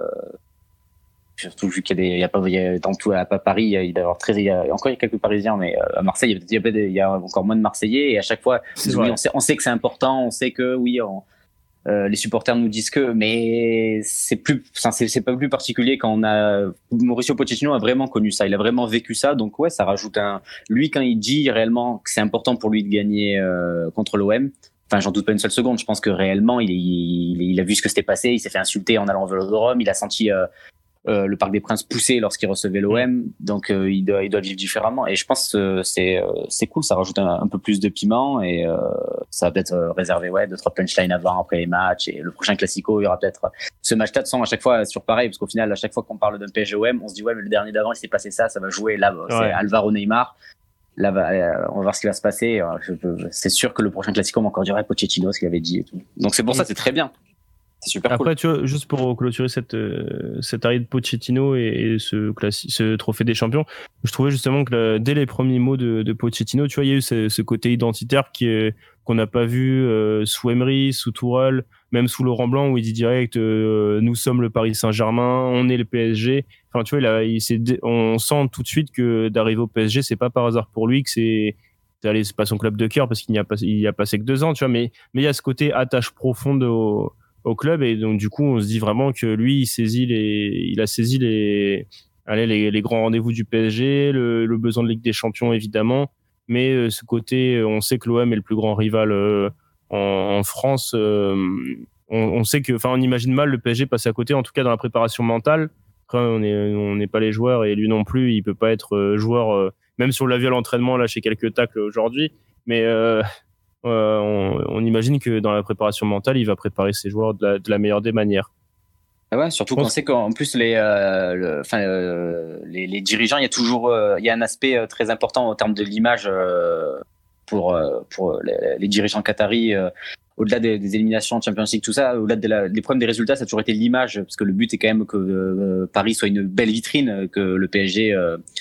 surtout vu qu'il y a des, il y a pas, il y a, dans tout à Paris, il y a, il y a très, il y a, encore il y a quelques Parisiens, mais euh, à Marseille, il y a, il y a encore moins de Marseillais et à chaque fois, oui, on sait, on sait que c'est important, on sait que oui, on, euh, les supporters nous disent que, mais c'est plus, c'est pas plus particulier quand on a Mauricio Pochettino a vraiment connu ça, il a vraiment vécu ça, donc ouais, ça rajoute un. Lui, quand il dit réellement que c'est important pour lui de gagner euh, contre l'OM, enfin j'en doute pas une seule seconde. Je pense que réellement il, il, il a vu ce que s'était passé, il s'est fait insulter en allant au Vélodrome, il a senti euh, euh, le Parc des Princes poussé lorsqu'il recevait l'OM, donc euh, il doit il doit vivre différemment. Et je pense que c'est euh, c'est cool, ça rajoute un, peu plus de piment et ça va peut-être réserver ouais deux trois punchlines avant après les matchs et le prochain classico il y aura peut-être ce match 400 à chaque fois sur pareil parce qu'au final à chaque fois qu'on parle d'un PSG OM on se dit ouais mais le dernier d'avant il s'est passé ça, ça va jouer là c'est Alvaro Neymar. Là, on va voir ce qui va se passer. C'est sûr que le prochain classico, on va encore dire Pochettino, ce qu'il avait dit et tout. Donc c'est pour ça, c'est très bien. C'est super Après, cool. tu vois, juste pour clôturer cette, euh, cette arrivée de Pochettino et, ce, ce trophée des champions, je trouvais justement que dès les premiers mots de, de Pochettino, tu vois, il y a eu ce, ce côté identitaire qui est, qu'on n'a pas vu euh, sous Emery, sous Tourelle, même sous Laurent Blanc où il dit direct euh, nous sommes le Paris Saint-Germain, on est le PSG. Enfin, tu vois, il a, il on sent tout de suite que d'arriver au PSG, c'est pas par hasard pour lui que c'est c'est pas son club de cœur parce qu'il n'y a pas il y a passé que deux ans, tu vois, mais mais il y a ce côté attache profonde au au club et donc du coup on se dit vraiment que lui il saisit les il a saisi les allez, les, les grands rendez-vous du PSG le, le, besoin de Ligue des Champions évidemment. Mais euh, ce côté euh, on sait que l'OM est le plus grand rival euh, en, France on, on, sait que enfin on imagine mal le PSG passer à côté en tout cas dans la préparation mentale. Après on est on n'est pas les joueurs et lui non plus il peut pas être joueur même si on l'a vu à l'entraînement lâcher quelques tacles aujourd'hui. Mais on, on, imagine que dans la préparation mentale, il va préparer ses joueurs de la, de la meilleure des manières. Ah ouais, surtout qu'on sait qu'en plus les, euh, le, euh, les, les, dirigeants, il y a toujours, euh, il y a un aspect euh, très important en termes de l'image euh, pour pour les, les, dirigeants qataris. au-delà des, des, éliminations de Champions League, tout ça, au-delà des problèmes des résultats, ça a toujours été l'image, parce que le but est quand même que Paris soit une belle vitrine, que le PSG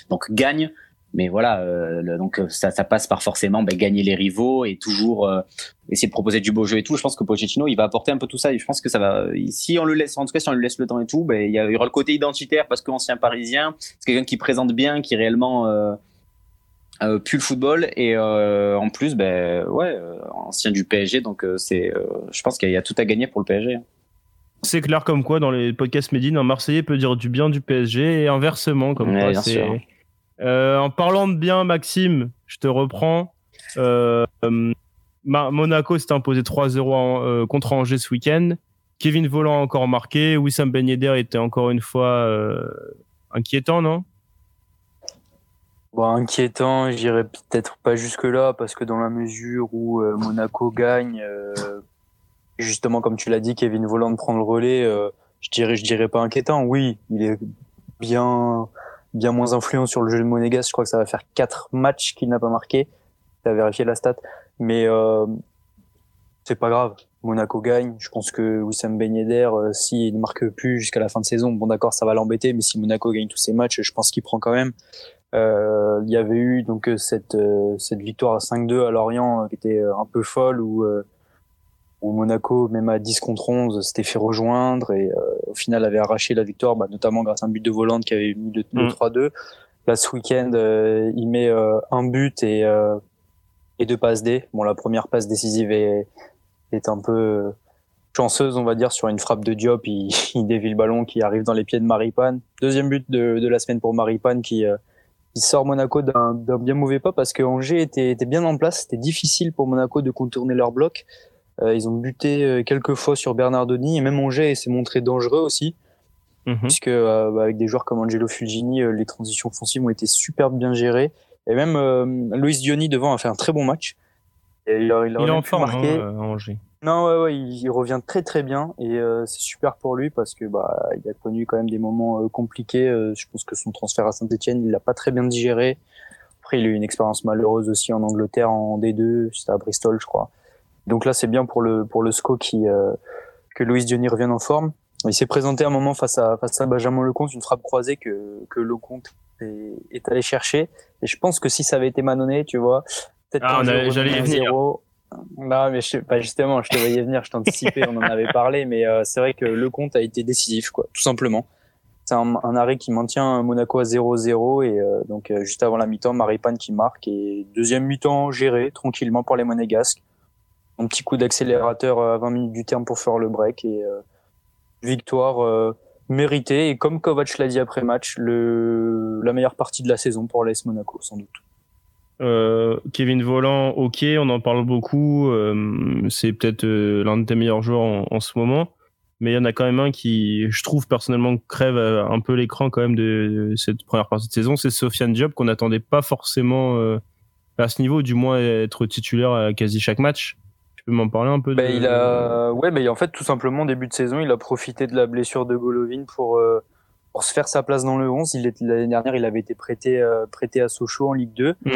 donc gagne, mais voilà, euh, donc euh, ça, ça, passe par forcément ben, gagner les rivaux et toujours euh, essayer de proposer du beau jeu et tout. Je pense que Pochettino, il va apporter un peu tout ça. Et je pense que ça va. Si on le laisse, en tout cas, si on lui laisse le temps et tout, ben il y, aura le côté identitaire parce qu'ancien parisien, c'est quelqu'un qui présente bien, qui réellement euh, pue le football et en plus, ben ouais, ancien du PSG. Donc c'est, je pense qu'il y, a tout à gagner pour le PSG. C'est clair comme quoi dans les podcasts Médine, un Marseillais peut dire du bien du PSG et inversement comme ouais, quoi c'est euh, en parlant de bien, Maxime, je te reprends. Euh, Monaco s'est imposé 3-0 euh, contre Angers ce week-end. Kevin Volant a encore marqué. Wissam Ben était encore une fois euh, inquiétant, non? Bon, Inquiétant, j'irais peut-être pas jusque-là, parce que dans la mesure où euh, Monaco gagne, euh, justement, comme tu l'as dit, Kevin Volant prend le relais, je dirais, je dirais pas inquiétant. Oui, il est bien bien moins influent sur le jeu de Monégas. Je crois que ça va faire quatre matchs qu'il n'a pas marqué. Tu as vérifié la stat. Mais euh, c'est pas grave. Monaco gagne. Je pense que Wissam Ben Yedder, euh, s'il ne marque plus jusqu'à la fin de saison, bon d'accord, ça va l'embêter, mais si Monaco gagne tous ses matchs, je pense qu'il prend quand même. Euh, il y avait eu donc cette cette victoire à 5-2 à Lorient qui était un peu folle où où Monaco, même à 10 contre 11, s'était fait rejoindre et euh, au final avait arraché la victoire, bah, notamment grâce à un but de Volante qui avait mis le, 3-2. Mm. Là, ce week-end, euh, il met euh, un but et, et deux passes D. Bon, la première passe décisive est, est un peu chanceuse, on va dire, sur une frappe de Diop. Il, il dévie le ballon qui arrive dans les pieds de Maripane. Deuxième but de, de la semaine pour Maripane qui, qui sort Monaco d'un bien mauvais pas parce que Angers était, était bien en place. C'était difficile pour Monaco de contourner leur bloc. Euh, ils ont buté euh, quelques fois sur Bernardoni et même Angers s'est montré dangereux aussi. Mhm. Puisque euh, bah, avec des joueurs comme Angelo Fulgini, les transitions offensives ont été super bien gérées. Et même Loïs Diony devant a fait un très bon match. Et il, il, est en forme, marqué. Hein, Angers. Non, ouais, ouais, il, revient très très bien et c'est super pour lui parce que bah il a connu quand même des moments compliqués. je pense que son transfert à Saint-Etienne, il l'a pas très bien digéré. Après, il a eu une expérience malheureuse aussi en Angleterre en D2, c'était à Bristol, je crois. Donc là, c'est bien pour le pour le SCO qui euh, que Louis Diony revienne en forme. Il s'est présenté un moment face à face à Benjamin Lecomte, une frappe croisée que que Lecomte est, est allé chercher. Et je pense que si ça avait été Manoné, tu vois, peut-être ah, j'allais y venir. Non, mais je, pas justement, je te voyais venir, je t'anticipais, on en avait parlé, mais euh, c'est vrai que Lecomte a été décisif, quoi, tout simplement. C'est un, un, arrêt qui maintient Monaco à 0-0 et euh, donc juste avant la mi-temps, Maripane qui marque et deuxième mi-temps géré tranquillement par les Monégasques un petit coup d'accélérateur à 20 minutes du terme pour faire le break et euh, victoire euh, méritée et comme Kovac l'a dit après match, le, la meilleure partie de la saison pour l'AS Monaco sans doute. Euh, Kevin Volant, ok, on en parle beaucoup. c'est peut-être l'un de tes meilleurs joueurs en, ce moment. Mais il y en a quand même un qui, je trouve personnellement, crève un peu l'écran quand même de, cette première partie de saison. C'est Sofiane Diop qu'on n'attendait pas forcément à ce niveau, du moins être titulaire à quasi chaque match m'en parler un peu bah, il a... Ouais, mais en fait, tout simplement, début de saison, il a profité de la blessure de Golovin pour, euh, pour se faire sa place dans le 11. L'année dernière, il avait été prêté, euh, prêté à Sochaux en Ligue 2. Mm.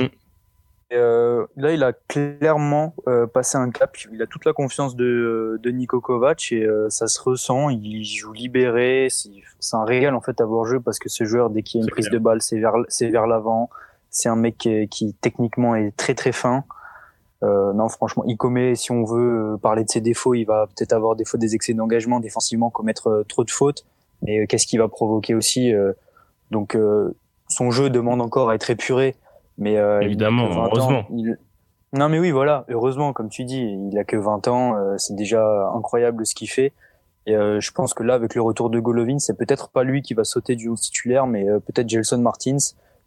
Euh, là, il a clairement passé un cap. Il a toute la confiance de, de Niko Kovac et ça se ressent. Il joue libéré. C'est un régal en fait à voir jeu parce que ce joueur, dès qu'il y a une prise de balle, c'est vers, c'est vers l'avant. C'est un mec qui, qui, techniquement est très très fin. Euh, non, franchement, Icomé, si on veut euh, parler de ses défauts, il va peut-être avoir des fois des excès d'engagement défensivement, commettre euh, trop de fautes. Mais qu'est-ce qu'il va provoquer aussi Donc, son jeu demande encore à être épuré. Mais évidemment, heureusement. Non, mais oui, voilà, heureusement, comme tu dis, il a que 20 ans, c'est déjà incroyable ce qu'il fait. Et je pense que là, avec le retour de Golovin, c'est peut-être pas lui qui va sauter du 11 titulaire, mais peut-être Gelson Martins,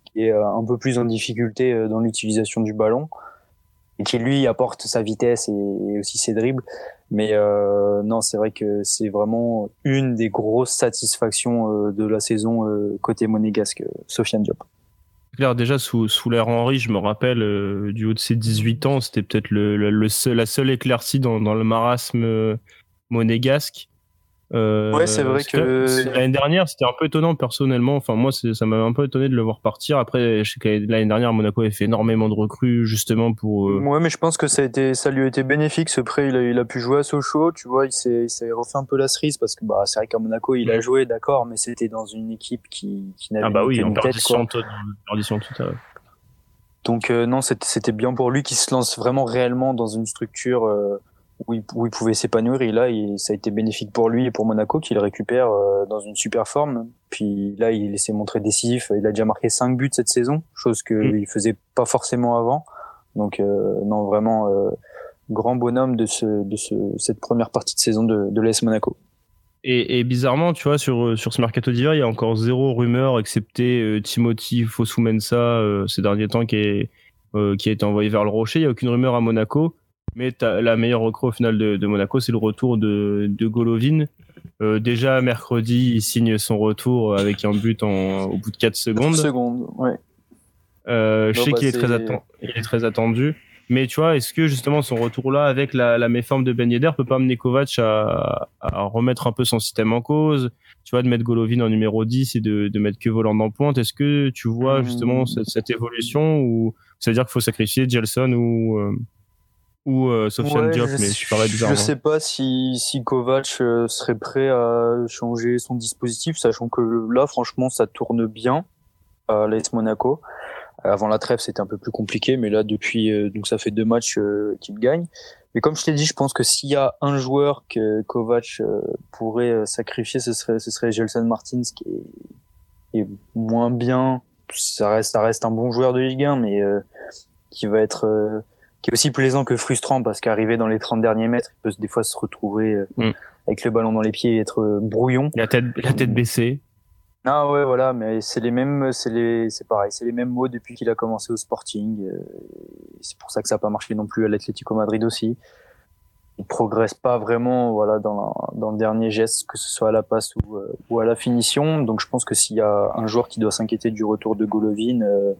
qui est un peu plus en difficulté dans l'utilisation du ballon et qui lui apporte sa vitesse et, aussi ses dribbles. Mais euh, non, c'est vrai que c'est vraiment une des grosses satisfactions euh, de la saison euh, côté monégasque, Sofiane Diop. Claire, déjà sous, sous l'ère Henri, je me rappelle, du haut de ses 18 ans, c'était peut-être le, seul, la seule éclaircie dans le marasme monégasque. Euh, ouais, c'est vrai que l'année dernière, c'était un peu étonnant personnellement. Enfin, moi, ça m'avait un peu étonné de le voir partir. Après, je sais que l'année dernière, Monaco avait fait énormément de recrues justement pour. Euh, ouais, mais je pense que ça a été, ça lui a été bénéfique. Ce prêt, il a, il a pu jouer à Sochaux. Tu vois, il s'est, refait un peu la cerise parce que bah, c'est vrai qu'à Monaco, il a joué, d'accord, mais c'était dans une équipe qui, qui n'avait ah bah oui, en perdition. Donc euh, non, c'était bien pour lui qui se lance vraiment réellement dans une structure où il, pouvait s'épanouir. Et là, ça a été bénéfique pour lui et pour Monaco qu'il récupère euh, dans une super forme. Puis là, il s'est montré décisif. Il a déjà marqué 5 buts cette saison, chose qu'il mm. il faisait pas forcément avant. Donc euh, non, vraiment euh, grand bonhomme de, ce, de ce, cette première partie de saison de, de l'AS Monaco. Et, et, bizarrement, tu vois, sur, sur ce mercato d'hiver, il y a encore zéro rumeur, excepté Timothy Fosumensa ces derniers temps qui, est, qui a été envoyé vers le Rocher. Il n'y a aucune rumeur à Monaco. Mais la meilleure recrue au final de, Monaco, c'est le retour de, Golovin. Euh, déjà mercredi, il signe son retour avec un but au bout de 4 secondes. 4 secondes, ouais. Euh, je sais bah, qu'il est, très, est très attendu. Mais tu vois, est-ce que justement son retour là avec la, la méforme de Ben Yedder peut pas amener Kovac à, à, remettre un peu son système en cause? Tu vois, de mettre Golovin en numéro 10 et de, de mettre que Voland en pointe. Est-ce que tu vois justement Hmm. cette, cette évolution ou ça veut dire qu'il faut sacrifier Gelson ou euh, ou euh, Sofiane Ouais, Diop je, Mais je parais bizarre. je sais pas si, si Kovac euh, serait prêt à changer son dispositif, sachant que là, franchement, ça tourne bien à l'AS Monaco. Avant la trêve, c'était un peu plus compliqué, mais là, depuis, euh, donc ça fait deux matchs euh, qu'il gagne. Mais comme je t'ai dit, je pense que s'il y a un joueur que Kovac euh, pourrait euh, sacrifier, ce serait, ce serait Gelson Martins, qui est, qui est moins bien. Ça reste, ça reste un bon joueur de Ligue 1, mais euh, qui va être euh, qui est aussi plaisant que frustrant parce qu'arrivé dans les 30 derniers mètres, il peut des fois se retrouver euh, Mm. avec le ballon dans les pieds et être euh, brouillon. La tête la tête baissée. Ah ouais, voilà, mais c'est les mêmes, c'est les, c'est pareil, c'est les mêmes mots depuis qu'il a commencé au Sporting. euh, C'est pour ça que ça n'a pas marché non plus à l'Atlético Madrid aussi. Il progresse pas vraiment, voilà, dans, la- dans le dernier geste, que ce soit à la passe ou, euh, ou à la finition. Donc je pense que s'il y a un joueur qui doit s'inquiéter du retour de Golovin, euh,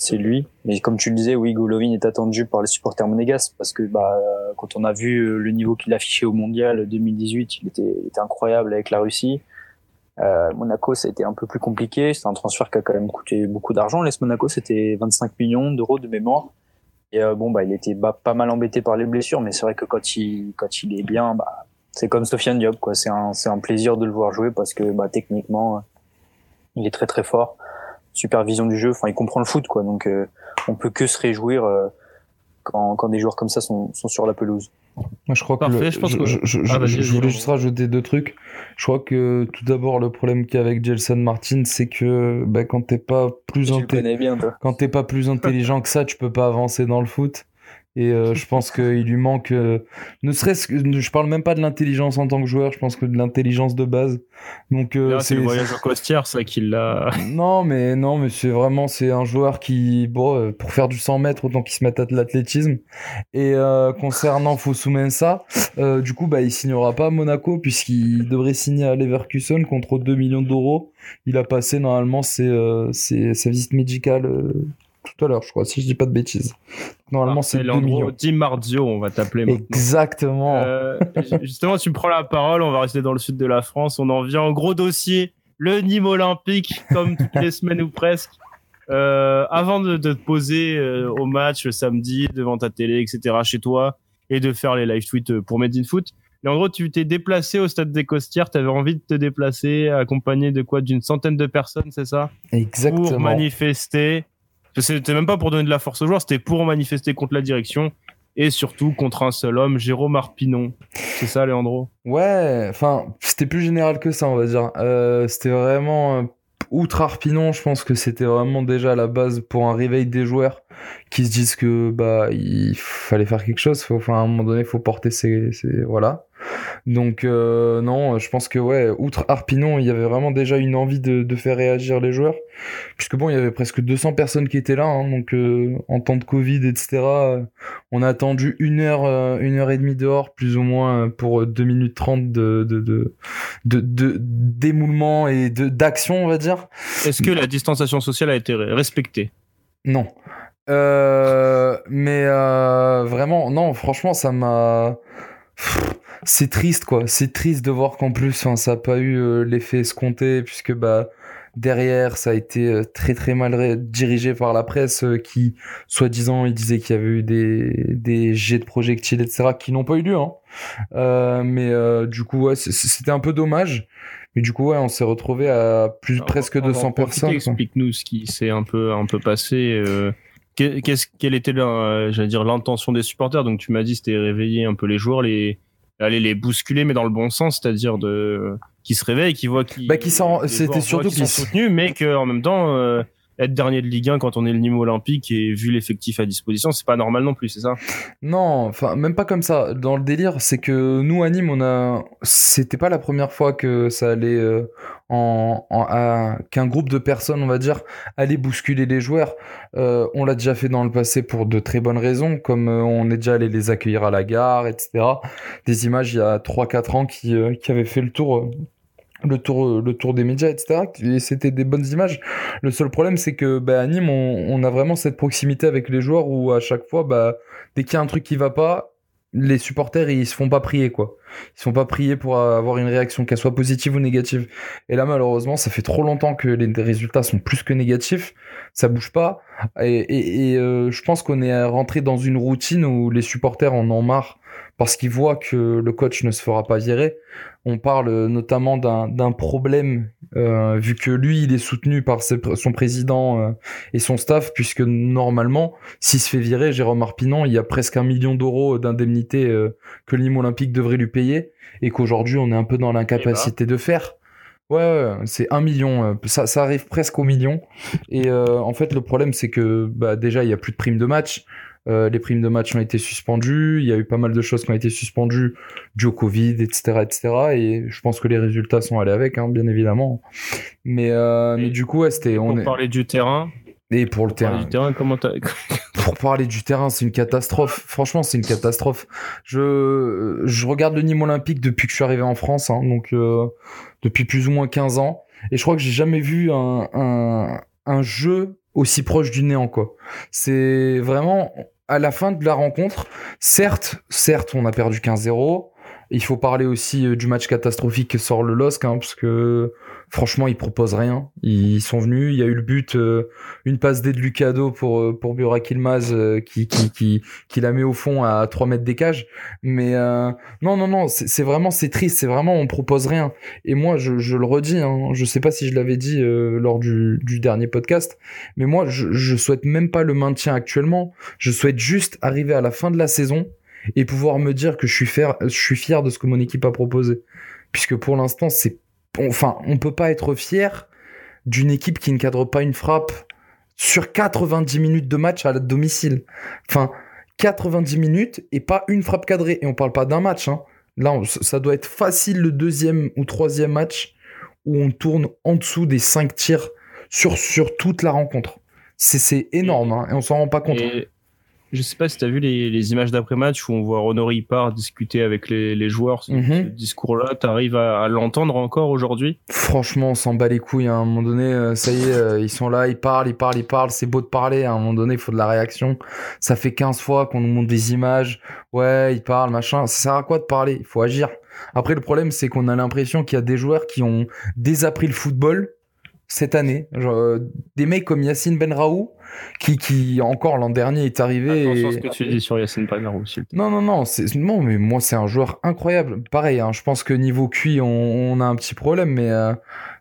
c'est lui. Mais comme tu le disais, oui, Golovin est attendu par les supporters monégasques parce que bah, quand on a vu euh, le niveau qu'il affichait au Mondial 2018, il était, était incroyable avec la Russie. Euh, Monaco, ça a été un peu plus compliqué. C'est un transfert qui a quand même coûté beaucoup d'argent. L'Est Monaco, c'était 25 millions d'euros de mémoire. Et euh, bon, bah, il était pas mal embêté par les blessures, mais c'est vrai que quand il, quand il est bien, bah, c'est comme Sofiane Diop. C'est un, un plaisir de le voir jouer parce que bah, techniquement, euh, il est très très fort. Super vision du jeu. Enfin, il comprend le foot, quoi. Donc, euh, on peut que se réjouir euh, quand, quand des joueurs comme ça sont, sont sur la pelouse. Moi, je crois que Parfait, le- je pense je, que- je- je- Ah, je- je vas-y, voulais juste rajouter deux trucs. Je crois que tout d'abord, le problème qu'il y a avec Gelson Martin, c'est que bah, quand t'es pas plus inté- bien, quand t'es pas plus intelligent que ça, tu peux pas avancer dans le foot. Et euh, je pense qu'il lui manque, euh, ne serait-ce que, je parle même pas de l'intelligence en tant que joueur, je pense que de l'intelligence de base. Donc euh, c'est le voyage Costière, ça qui l'a. non, mais non, mais c'est vraiment c'est un joueur qui bon euh, pour faire du 100 mètres autant qu'il se mette à de l'athlétisme. Et euh, concernant Fosu Mensah, euh, du coup bah il signera pas à Monaco puisqu'il devrait signer à Leverkusen contre 2 millions d'euros. Il a passé normalement ses, euh, ses- sa visite médicale euh, tout à l'heure, je crois, si je dis pas de bêtises. Normalement c'est 2 Leandro millions. Marzio, on va t'appeler maintenant. Exactement. Euh, justement, tu me prends la parole, on va rester dans le sud de la France. On en vient au gros dossier, le Nîmes Olympique, comme toutes les semaines ou presque. Euh, avant de, de te poser euh, au match le samedi devant ta télé, etc., chez toi, et de faire les live tweets pour Made in Foot, Leandro, tu t'es déplacé au stade des Costières, tu avais envie de te déplacer accompagné de quoi? D'une centaine de personnes, c'est ça? Exactement. Pour manifester. C'était même pas pour donner de la force aux joueurs, c'était pour manifester contre la direction et surtout contre un seul homme, Jérôme Arpinon. C'est ça, Leandro? Ouais, enfin, c'était plus général que ça, on va dire. Euh, c'était vraiment, euh, outre Arpinon, je pense que c'était vraiment déjà la base pour un réveil des joueurs qui se disent que bah il fallait faire quelque chose. Enfin, à un moment donné, faut porter ses, ses- voilà. Donc euh, non, je pense que ouais, outre Arpinon, il y avait vraiment déjà une envie de, de faire réagir les joueurs, puisque bon, il y avait presque 200 personnes qui étaient là, hein, donc euh, en temps de Covid, etc. euh, on a attendu une heure, euh, une heure et demie dehors, plus ou moins, pour 2 minutes 30 de, de, de, de, de- d'émoulement et de, d'action, on va dire. Est-ce que la distanciation sociale a été respectée? Non. Mais vraiment, non, franchement, ça m'a. C'est triste, quoi. C'est triste de voir qu'en plus, ça n'a pas eu euh, l'effet escompté, puisque bah, derrière, ça a été euh, très très mal dirigé par la presse, euh, qui, soi-disant, il disait qu'il y avait eu des, des jets de projectiles, etc., qui n'ont pas eu lieu. Hein. Euh, mais euh, du coup, ouais, c'était un peu dommage. Mais du coup, ouais, on s'est retrouvé à plus Alors, presque on va en 200 profiter, personnes. Explique-nous ce qui s'est un peu, un peu passé. euh, qu'est-ce, quelle était la- j'allais dire, l'intention des supporters? Donc, tu m'as dit c'était réveiller un peu les joueurs, les, aller les bousculer, mais dans le bon sens, c'est-à-dire de, qui se réveillent, qui voient qu'ils. Bah, qui c'était surtout qu'ils sont soutenus, mais qu'en même temps, euh, être dernier de Ligue 1 quand on est le Nîmes Olympique et vu l'effectif à disposition, c'est pas normal non plus, c'est ça? Non, enfin même pas comme ça. Dans le délire, c'est que nous à Nîmes, on a, c'était pas la première fois que ça allait euh, en, en- qu'un groupe de personnes, on va dire, allait bousculer les joueurs. Euh, on l'a déjà fait dans le passé pour de très bonnes raisons, comme euh, on est déjà allé les accueillir à la gare, etc. Des images il y a 3-4 ans qui, euh, qui avaient fait le tour. euh, le tour, le tour des médias, etc. Et c'était des bonnes images. Le seul problème, c'est que bah, à Nîmes, on, on, a vraiment cette proximité avec les joueurs où à chaque fois, bah, dès qu'il y a un truc qui va pas, les supporters ils se font pas prier quoi. Ils se font pas prier pour avoir une réaction qu'elle soit positive ou négative. Et là malheureusement ça fait trop longtemps que les résultats sont plus que négatifs, ça bouge pas. Et, et, et euh, je pense qu'on est rentré dans une routine où les supporters en ont marre parce qu'ils voient que le coach ne se fera pas virer. On parle notamment d'un problème, euh, vu que lui, il est soutenu par son président euh, et son staff, puisque normalement, s'il se fait virer, Jérôme Arpinon, il y a presque un million d'euros d'indemnité euh, que l'IM Olympique devrait lui payer, et qu'aujourd'hui, on est un peu dans l'incapacité de faire. Ouais, c'est un million, ça, arrive presque au million. Et en fait, le problème, c'est que bah, déjà, il y a plus de primes de match. Euh, les primes de match ont été suspendues. Il y a eu pas mal de choses qui ont été suspendues du au Covid, etc., etc. Et je pense que les résultats sont allés avec, hein, bien évidemment. Mais, euh, mais du coup, ouais, c'était. Pour on parler du terrain. Et pour le terrain. Du terrain, comment Pour parler du terrain, c'est une catastrophe. Franchement, c'est une catastrophe. Je, je regarde le Nîmes Olympique depuis que je suis arrivé en France, hein, donc euh, depuis plus ou moins 15 ans. Et je crois que j'ai jamais vu un, un, un jeu aussi proche du néant quoi. C'est vraiment à la fin de la rencontre, certes, certes, on a perdu 15-0. Il faut parler aussi euh, du match catastrophique que sort le LOSC, hein, parce que franchement, ils proposent rien. Ils sont venus, il y a eu le but, euh, une passe d'aide de Lucado pour euh, pour Burak Ilmaz qui, qui qui qui la met au fond à 3 mètres des cages. Mais non non non, c'est vraiment c'est triste, c'est vraiment on propose rien. Et moi, je, je le redis, hein, je sais pas si je l'avais dit lors du, du dernier podcast, mais moi, je je souhaite même pas le maintien actuellement. Je souhaite juste arriver à la fin de la saison et pouvoir me dire que je suis fier, je suis fier de ce que mon équipe a proposé. Puisque pour l'instant, c'est, enfin, on peut pas être fier d'une équipe qui ne cadre pas une frappe sur 90 minutes de match à la domicile. Enfin, 90 minutes et pas une frappe cadrée. Et on parle pas d'un match. Hein. Là, ça doit être facile le deuxième ou troisième match où on tourne en dessous des 5 tirs sur, sur toute la rencontre. C'est énorme hein, et on s'en rend pas compte je sais pas si tu as vu les, les images d'après-match où on voit Honori Ipar discuter avec les, les joueurs. Ce, Mhm. ce discours-là, tu arrives à, à l'entendre encore aujourd'hui? Franchement, on s'en bat les couilles. hein. À un moment donné, euh, ça y est, euh, ils sont là, ils parlent, ils parlent, ils parlent. C'est beau de parler. À un moment donné, il faut de la réaction. Ça fait 15 fois qu'on nous montre des images. Ouais, ils parlent, machin. Ça sert à quoi de parler? Il faut agir. Après, le problème, c'est qu'on a l'impression qu'il y a des joueurs qui ont désappris le football cette année. Genre, euh, des mecs comme Yacine Benraou, qui, qui encore l'an dernier est arrivé. Attention et- ce que tu dis sur Yacine te plaît. non, non, non, c'est, non, mais moi, c'est un joueur incroyable. Pareil, hein, je pense que niveau QI, on, on a un petit problème, mais euh,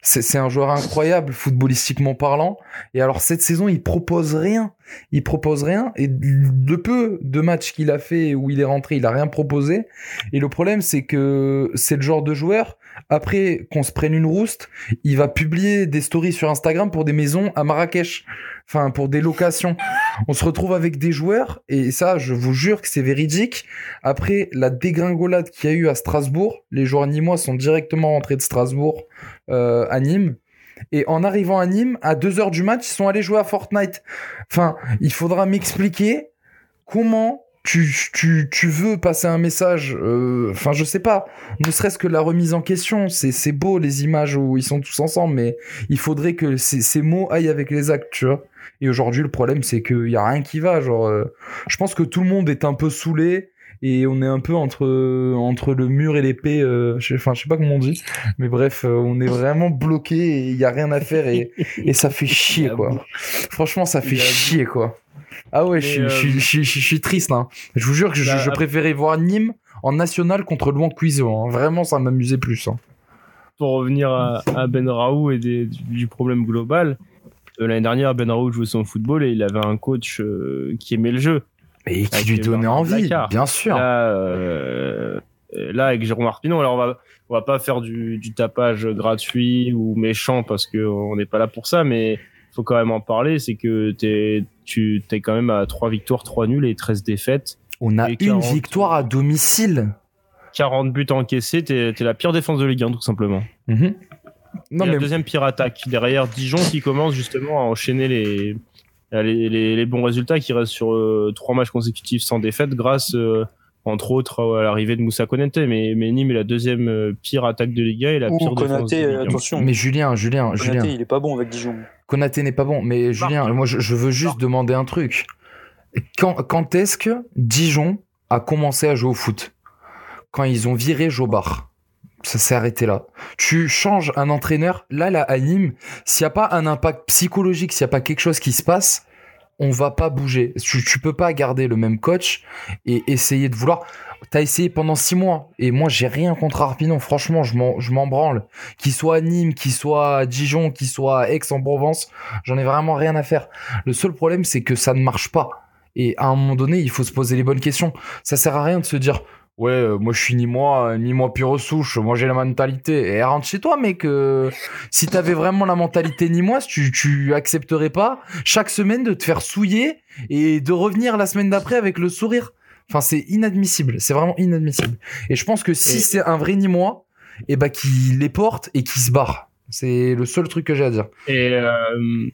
c'est, c'est un joueur incroyable, footballistiquement parlant. Et alors, cette saison, il propose rien. Il propose rien. Et de peu de matchs qu'il a fait où il est rentré, il a rien proposé. Et le problème, c'est que c'est le genre de joueur, après qu'on se prenne une rouste, il va publier des stories sur Instagram pour des maisons à Marrakech. Enfin, pour des locations. On se retrouve avec des joueurs, et ça, je vous jure que c'est véridique. Après la dégringolade qu'il y a eu à Strasbourg, les joueurs nîmois sont directement rentrés de Strasbourg euh, à Nîmes. Et en arrivant à Nîmes, à 2 heures du match, ils sont allés jouer à Fortnite. Enfin, il faudra m'expliquer comment tu, tu, tu veux passer un message. euh, Enfin, je sais pas. Ne serait-ce que la remise en question. C'est c'est beau les images où ils sont tous ensemble, mais il faudrait que ces, ces mots aillent avec les actes, tu vois. Et aujourd'hui, le problème, c'est qu'il y a rien qui va. Genre, euh, je pense que tout le monde est un peu saoulé et on est un peu entre entre le mur et l'épée. Euh, enfin, je sais pas comment on dit, mais bref, on est vraiment bloqué et il y a rien à faire et, et ça fait chier quoi. Franchement, ça fait chier quoi. Ah ouais, je suis- euh, je suis- je suis je suis triste. Hein. Je vous jure que je, Bah, je préférais voir Nîmes en national contre Louan Cuiseau. Hein. Vraiment, ça m'amusait plus. Hein. Pour revenir à, à Ben Raoult et des- du, problème global, euh, l'année dernière, Ben Raoult jouait son football et il avait un coach euh, qui aimait le jeu. Et qui lui donnait envie, bien sûr. Là, là, avec Jérôme Arpinon, alors on va, on va pas faire du, du tapage gratuit ou méchant parce que on n'est pas là pour ça, mais faut quand même en parler. C'est que t'es, tu t'es quand même à 3 victoires, 3 nuls et 13 défaites. On a et une 40. victoire à domicile. 40 buts encaissés, t'es, t'es la pire défense de Ligue 1, tout simplement. Non, et la deuxième pire attaque. Derrière Dijon qui commence justement à enchaîner les, les, les- les bons résultats, qui restent sur euh, trois matchs consécutifs sans défaite grâce euh, entre autres à l'arrivée de Moussa Konaté. Mais, mais Nîmes est la deuxième euh, pire attaque de Liga et la Ouh, pire défense Konaté, de Ligue 1. attention. Mais Julien, Julien, Konaté, Julien. il est pas bon avec Dijon. Konaté n'est pas bon, mais Julien, moi je, je veux juste demander un truc. Quand, quand est-ce que Dijon a commencé à jouer au foot? Quand ils ont viré Jobard. Ça s'est arrêté là. Tu changes un entraîneur, là, là, à Nîmes, s'il n'y a pas un impact psychologique, s'il n'y a pas quelque chose qui se passe, on va pas bouger. Tu, tu peux pas garder le même coach et essayer de vouloir. T'as essayé pendant six mois et moi j'ai rien contre Arpinon. Franchement, je m'en, je branle. Qu'il soit à Nîmes, qu'il soit Dijon, qu'il soit Aix-en-Provence, j'en ai vraiment rien à faire. Le seul problème, c'est que ça ne marche pas. Et à un moment donné, il faut se poser les bonnes questions. Ça sert à rien de se dire, ouais, euh, moi je suis ni moi, ni moi pure souche, moi j'ai la mentalité. Et rentre chez toi, mec. euh, si t'avais vraiment la mentalité ni moi, tu, tu accepterais pas chaque semaine de te faire souiller et de revenir la semaine d'après avec le sourire. Enfin, c'est inadmissible. C'est vraiment inadmissible. Et je pense que si Et- c'est un vrai ni moi, et bah qu'il les porte et qu'il se barre. C'est le seul truc que j'ai à dire. Et, euh,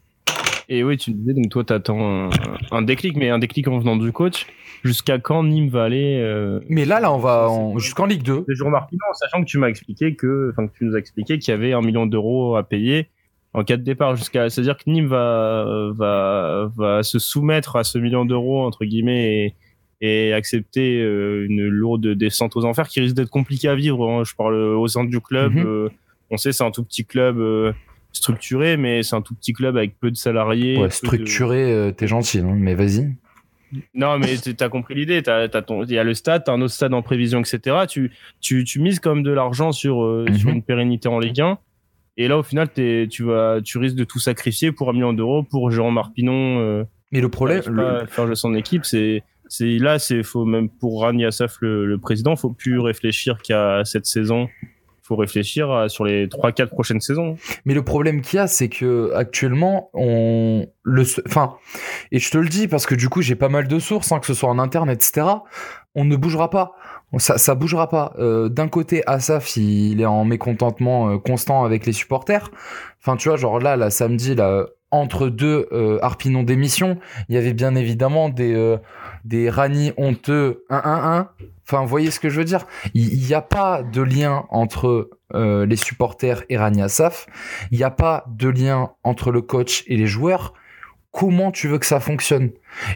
et oui, tu disais, donc toi, t'attends un, un déclic, mais un déclic en venant du coach. Jusqu'à quand Nîmes va aller euh, Mais là, là, on va en- jusqu'en Ligue 2. Les jours marquants, sachant que tu m'as expliqué que, enfin, que tu nous as expliqué qu'il y avait un million d'euros à payer en cas de départ jusqu'à, c'est-à-dire que Nîmes va, va, va se soumettre à ce million d'euros, entre guillemets, et, et accepter euh, une lourde descente aux enfers qui risque d'être compliquée à vivre. hein. Je parle au sein du club. Mhm. euh, on sait, c'est un tout petit club structuré, mais c'est un tout petit club avec peu de salariés. Ouais, structuré, t'es gentil, hein, mais vas-y. Non, mais tu as compris l'idée. Il y a le stade, t'as un autre stade en prévision, etc. Tu, tu, tu mises comme de l'argent sur, euh, Mhm. sur une pérennité en Ligue 1. Et là, au final, t'es- tu, vas, tu risques de tout sacrifier pour un million d'euros pour Jérôme Marpinon. Euh, Mais le problème, le- faire de son équipe. C'est, c'est là, c'est faut même pour Rani Assaf, le, le président, faut plus réfléchir qu'à cette saison. Faut réfléchir sur les 3-4 prochaines saisons. Mais le problème qu'il y a, c'est que actuellement, on le, enfin, et je te le dis parce que du coup, j'ai pas mal de sources, hein, que ce soit en interne, etc. On ne bougera pas. Ça, ça bougera pas. Euh, D'un côté, Asaf, il est en mécontentement euh, constant avec les supporters. Enfin, tu vois, genre là, là, samedi, là, entre deux euh, Harpinon d'émission, il y avait bien évidemment des euh, des Rani honteux 1-1-1. Enfin, vous voyez ce que je veux dire Il n'y a pas de lien entre euh, les supporters et Rani Asaf. Il n'y a pas de lien entre le coach et les joueurs. Comment tu veux que ça fonctionne?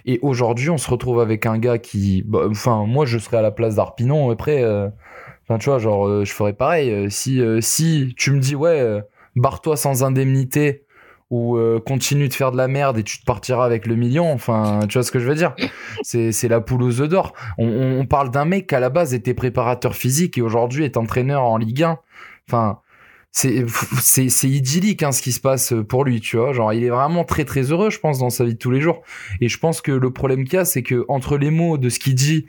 Et aujourd'hui, on se retrouve avec un gars qui, bah, enfin, moi, je serais à la place d'Arpinon. Après, euh, tu vois, genre, euh, je ferais pareil. Euh, Si, si tu me dis, ouais, barre-toi sans indemnité ou euh, continue de faire de la merde et tu te partiras avec le million. Enfin, tu vois ce que je veux dire? C'est la poule aux œufs d'or. On, on- on parle d'un mec qui à la base était préparateur physique et aujourd'hui est entraîneur en Ligue 1. Enfin, c'est c'est c'est idyllique hein, ce qui se passe pour lui, tu vois? Genre, il est vraiment très très heureux, je pense, dans sa vie de tous les jours. Et je pense que le problème qu'il y a, c'est que entre les mots de ce qu'il dit,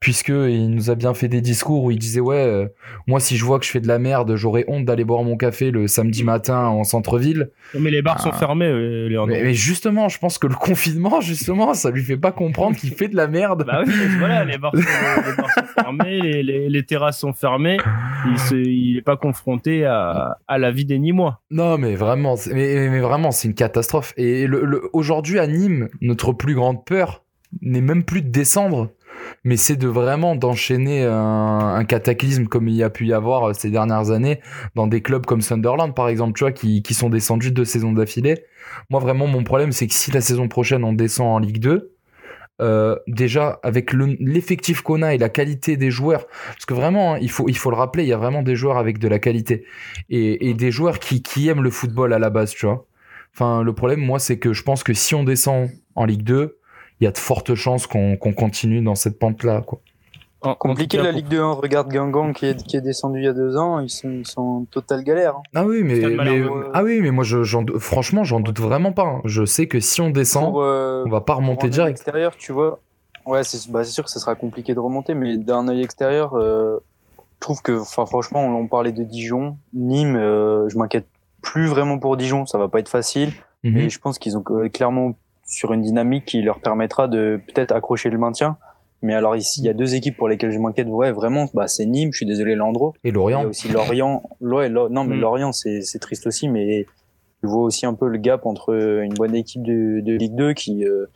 puisque il nous a bien fait des discours où il disait ouais, euh, moi si je vois que je fais de la merde, j'aurais honte d'aller boire mon café le samedi matin en centre-ville. Mais les bars Ah. sont fermés, euh. Mais, mais justement, je pense que le confinement, justement, ça lui fait pas comprendre qu'il fait de la merde. Bah oui, voilà, les bars sont, les bars sont fermés, les, les, les terrasses sont fermées. Il se, il est pas confronté à, à la vie des Nîmois. Non, mais vraiment, c'est- mais, mais vraiment, c'est une catastrophe. Et le, le- aujourd'hui à Nîmes, notre plus grande peur n'est même plus de descendre, mais c'est de vraiment d'enchaîner un, cataclysme comme il y a pu y avoir ces dernières années dans des clubs comme Sunderland, par exemple, tu vois, qui, qui sont descendus deux saisons d'affilée. Moi, vraiment, mon problème, c'est que si la saison prochaine on descend en Ligue 2, euh, déjà avec le- l'effectif qu'on a et la qualité des joueurs, parce que vraiment, hein, il faut il faut le rappeler, il y a vraiment des joueurs avec de la qualité et, et des joueurs qui qui aiment le football à la base, tu vois. Enfin, le problème, moi, c'est que je pense que si on descend en Ligue 2, il y a de fortes chances qu'on continue dans cette pente-là, quoi. En- en Compliqué cas, la Ligue 2, hein. regarde Guingamp qui est, qui est descendu il y a deux ans, ils sont, ils sont en totale galère. hein. Ah oui, mais, ah oui, mais moi, je, franchement, j'en doute vraiment pas. hein. Je sais que si on descend, Pour, euh, on va pas remonter direct. extérieur, tu vois. Ouais, c'est bah, c'est sûr que ça sera compliqué de remonter, mais d'un œil extérieur, euh, je trouve que, enfin, franchement, on, on parlait de Dijon, Nîmes, euh, je m'inquiète plus vraiment pour Dijon, ça va pas être facile. Mhm. Et je pense qu'ils ont euh, clairement sur une dynamique qui leur permettra de peut-être accrocher le maintien. Mais alors ici, il y a deux équipes pour lesquelles je m'inquiète. Ouais, vraiment, bah c'est Nîmes. Je suis désolé, Landreau. Et Il y a Lorient. aussi Lorient. Ouais, Lo- non, mais Mm. Lorient, c'est c'est triste aussi. Mais je vois aussi un peu le gap entre une bonne équipe de, de Ligue 2 qui euh,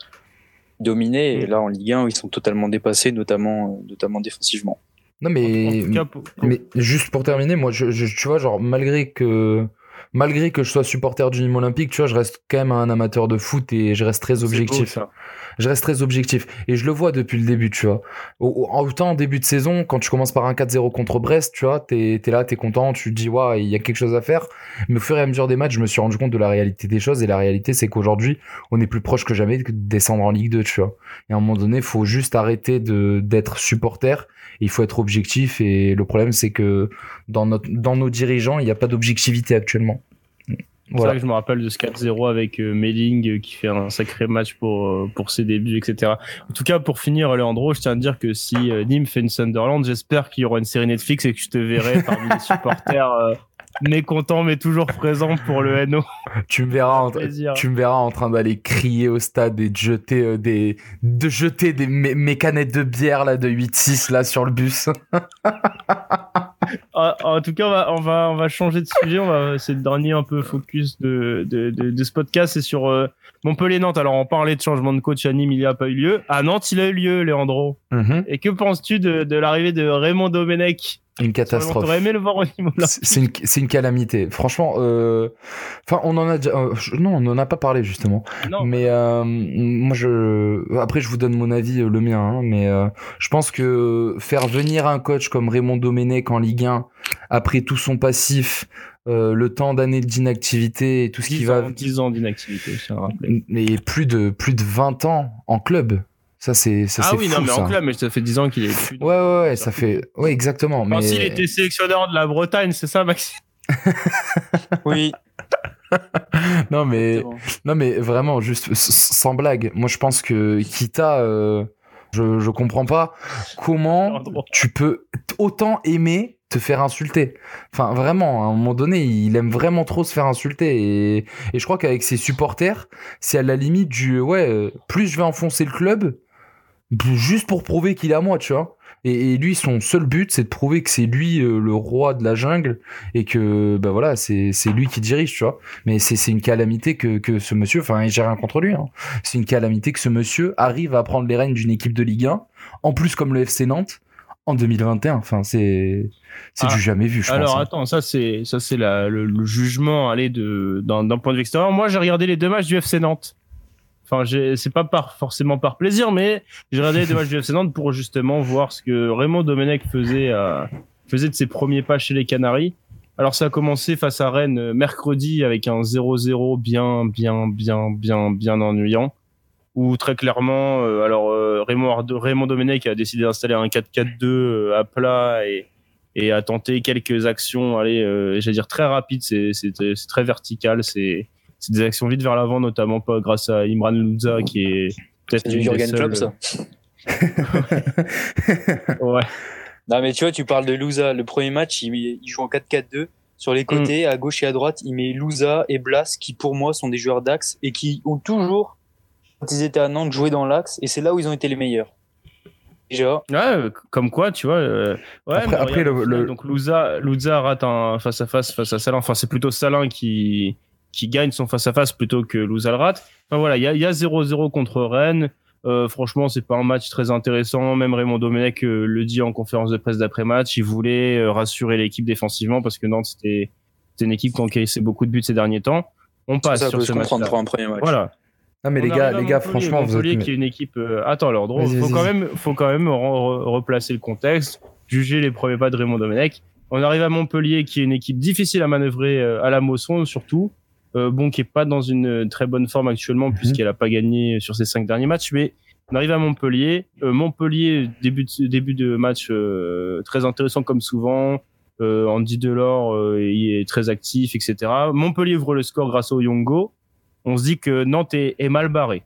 dominer. Et Mm. là, en Ligue 1, ils sont totalement dépassés, notamment, euh, notamment défensivement. Non, mais, En tout cas, pour- mais juste pour terminer, moi, je, je- tu vois, genre, malgré que, malgré que je sois supporter du Nîmes Olympique, tu vois, je reste quand même un amateur de foot et je reste très beau, objectif. je reste très objectif. Et je le vois depuis le début, tu vois. Au- au- Autant en début de saison, quand tu commences par un 4-0 contre Brest, tu vois, t'es es là, t'es content, tu te dis, ouais, il y a quelque chose à faire. Mais au fur et à mesure des matchs, je me suis rendu compte de la réalité des choses. Et la réalité, c'est qu'aujourd'hui, on est plus proche que jamais de descendre en Ligue 2, tu vois. Et à un moment donné, il faut juste arrêter de d'être supporter. Il faut être objectif. Et le problème, c'est que dans, notre, dans nos dirigeants, il n'y a pas d'objectivité actuellement. C'est Voilà. vrai que je me rappelle de ce 4-0 avec euh, Melling euh, qui fait un sacré match pour, euh, pour ses débuts, etc. En tout cas, pour finir, Leandro, je tiens à dire que si euh, Nîmes fait une Sunderland, j'espère qu'il y aura une série Netflix et que je te verrai parmi les supporters mécontents mais toujours présents pour le NO. Tu me verras en, tu me verras en train d'aller crier au stade et de jeter euh, des de jeter des mes, mes canettes de bière là de 8-6 là sur le bus. Ah, en tout cas, on va, on va, on va changer de sujet. On va, c'est le dernier un peu focus de, de, de, de ce podcast. C'est sur euh, Montpellier-Nantes. Alors, on parlait de changement de coach à Nîmes, il n'y a pas eu lieu. À Nantes, il a eu lieu, Leandro. Mhm. Et que penses-tu de, de l'arrivée de Raymond Domenech Une catastrophe. T'aurais aimé le voir au niveau. C'est une, calamité. Franchement, euh, enfin, on en a déjà, euh, non, on n'en a pas parlé justement. Non, Mais euh, moi, je, après, je vous donne mon avis, euh, le mien. hein, mais euh, je pense que faire venir un coach comme Raymond Domenech en Ligue 1 après tout son passif, euh, le temps d'années d'inactivité et tout ce qui 10 va, ans, 10 ans d'inactivité, je rappeler. mais plus de plus de 20 ans en club. Ça c'est ça Ah c'est oui, fou, non, mais ça. en club, mais ça fait 10 ans qu'il est plus. Ouais ouais ouais, ça fait ouais exactement. Enfin, mais s'il était sélectionneur de la Bretagne, c'est ça, Maxime? Oui. non mais non mais vraiment juste sans blague. Moi je pense que Kita, euh, je je comprends pas comment tu peux autant aimer te faire insulter. Enfin, vraiment, à un moment donné, il aime vraiment trop se faire insulter. Et, et je crois qu'avec ses supporters, c'est à la limite du ouais, euh, plus je vais enfoncer le club, juste pour prouver qu'il est à moi, tu vois. Et, et lui, son seul but, c'est de prouver que c'est lui euh, le roi de la jungle et que bah voilà, c'est c'est lui qui dirige, tu vois. Mais c'est c'est une calamité que que ce monsieur, enfin, j'ai rien contre lui. Hein. C'est une calamité que ce monsieur arrive à prendre les rênes d'une équipe de Ligue 1, en plus comme le FC Nantes en 2021. Enfin, c'est c'est Ah. du jamais vu, je Alors pense. hein. attends, ça c'est ça c'est la- le, le jugement allez de d'un d'un point de vue extérieur. Moi, j'ai regardé les deux matchs du FC Nantes. Enfin, c'est pas forcément par plaisir, mais j'ai regardé deux matchs du FC Nantes pour justement voir ce que Raymond Domenech faisait à- faisait de ses premiers pas chez les Canaries. Alors ça a commencé face à Rennes euh, mercredi avec un 0-0 bien bien bien bien bien ennuyant où très clairement euh, alors euh, Raymond Raymond Domenech a décidé d'installer un 4-4-2 euh, à plat et à tenter quelques actions, allez, euh, j'allais dire très rapides, c'est très vertical, c'est des actions vite vers l'avant, notamment pas grâce à Imran Louza qui est peut-être C'est du Jurgen Klopp, ça. Ouais. Non, mais tu vois, tu parles de Louza. Le premier match, il, joue en 4-4-2. Sur les côtés, à gauche et à droite, il met Louza et Blas, qui pour moi sont des joueurs d'axe et qui ont toujours, quand ils étaient à Nantes, joué dans l'axe. Et c'est là où ils ont été les meilleurs. Déjà, Ouais, euh, comme quoi, tu vois. euh, ouais, Après- mais après, regarde, le- le- Donc Louza, Louza rate un face à face face à Salin. Enfin, c'est plutôt Salin qui qui gagne son face à face plutôt que Louza le rate. Enfin voilà, il y a il y a 0-0 contre Rennes. Euh, franchement, c'est pas un match très intéressant. Même Raymond Domenech euh, le dit en conférence de presse d'après-match. Il voulait euh, rassurer l'équipe défensivement parce que Nantes c'était une équipe qui encaissait beaucoup de buts ces derniers temps. On passe ça sur ce match. pour un premier match. Voilà. Non, mais On les gars, les gars, Montpellier, franchement, vous Montpellier êtes. qui est une équipe. euh, Attends, alors, drôle. Faut quand même, faut quand même re- re- replacer le contexte, juger les premiers pas de Raymond Domenech. On arrive à Montpellier, qui est une équipe difficile à manœuvrer euh, à la Mosson, surtout. Euh, bon, qui est pas dans une euh, très bonne forme actuellement, Mhm. puisqu'elle a pas gagné sur ses cinq derniers matchs. Mais on arrive à Montpellier. Euh, Montpellier, début de, début de match euh, très intéressant comme souvent. Andy Delors il est très actif, etc. Montpellier ouvre le score grâce au Yongo. On se dit que Nantes est, est mal barré.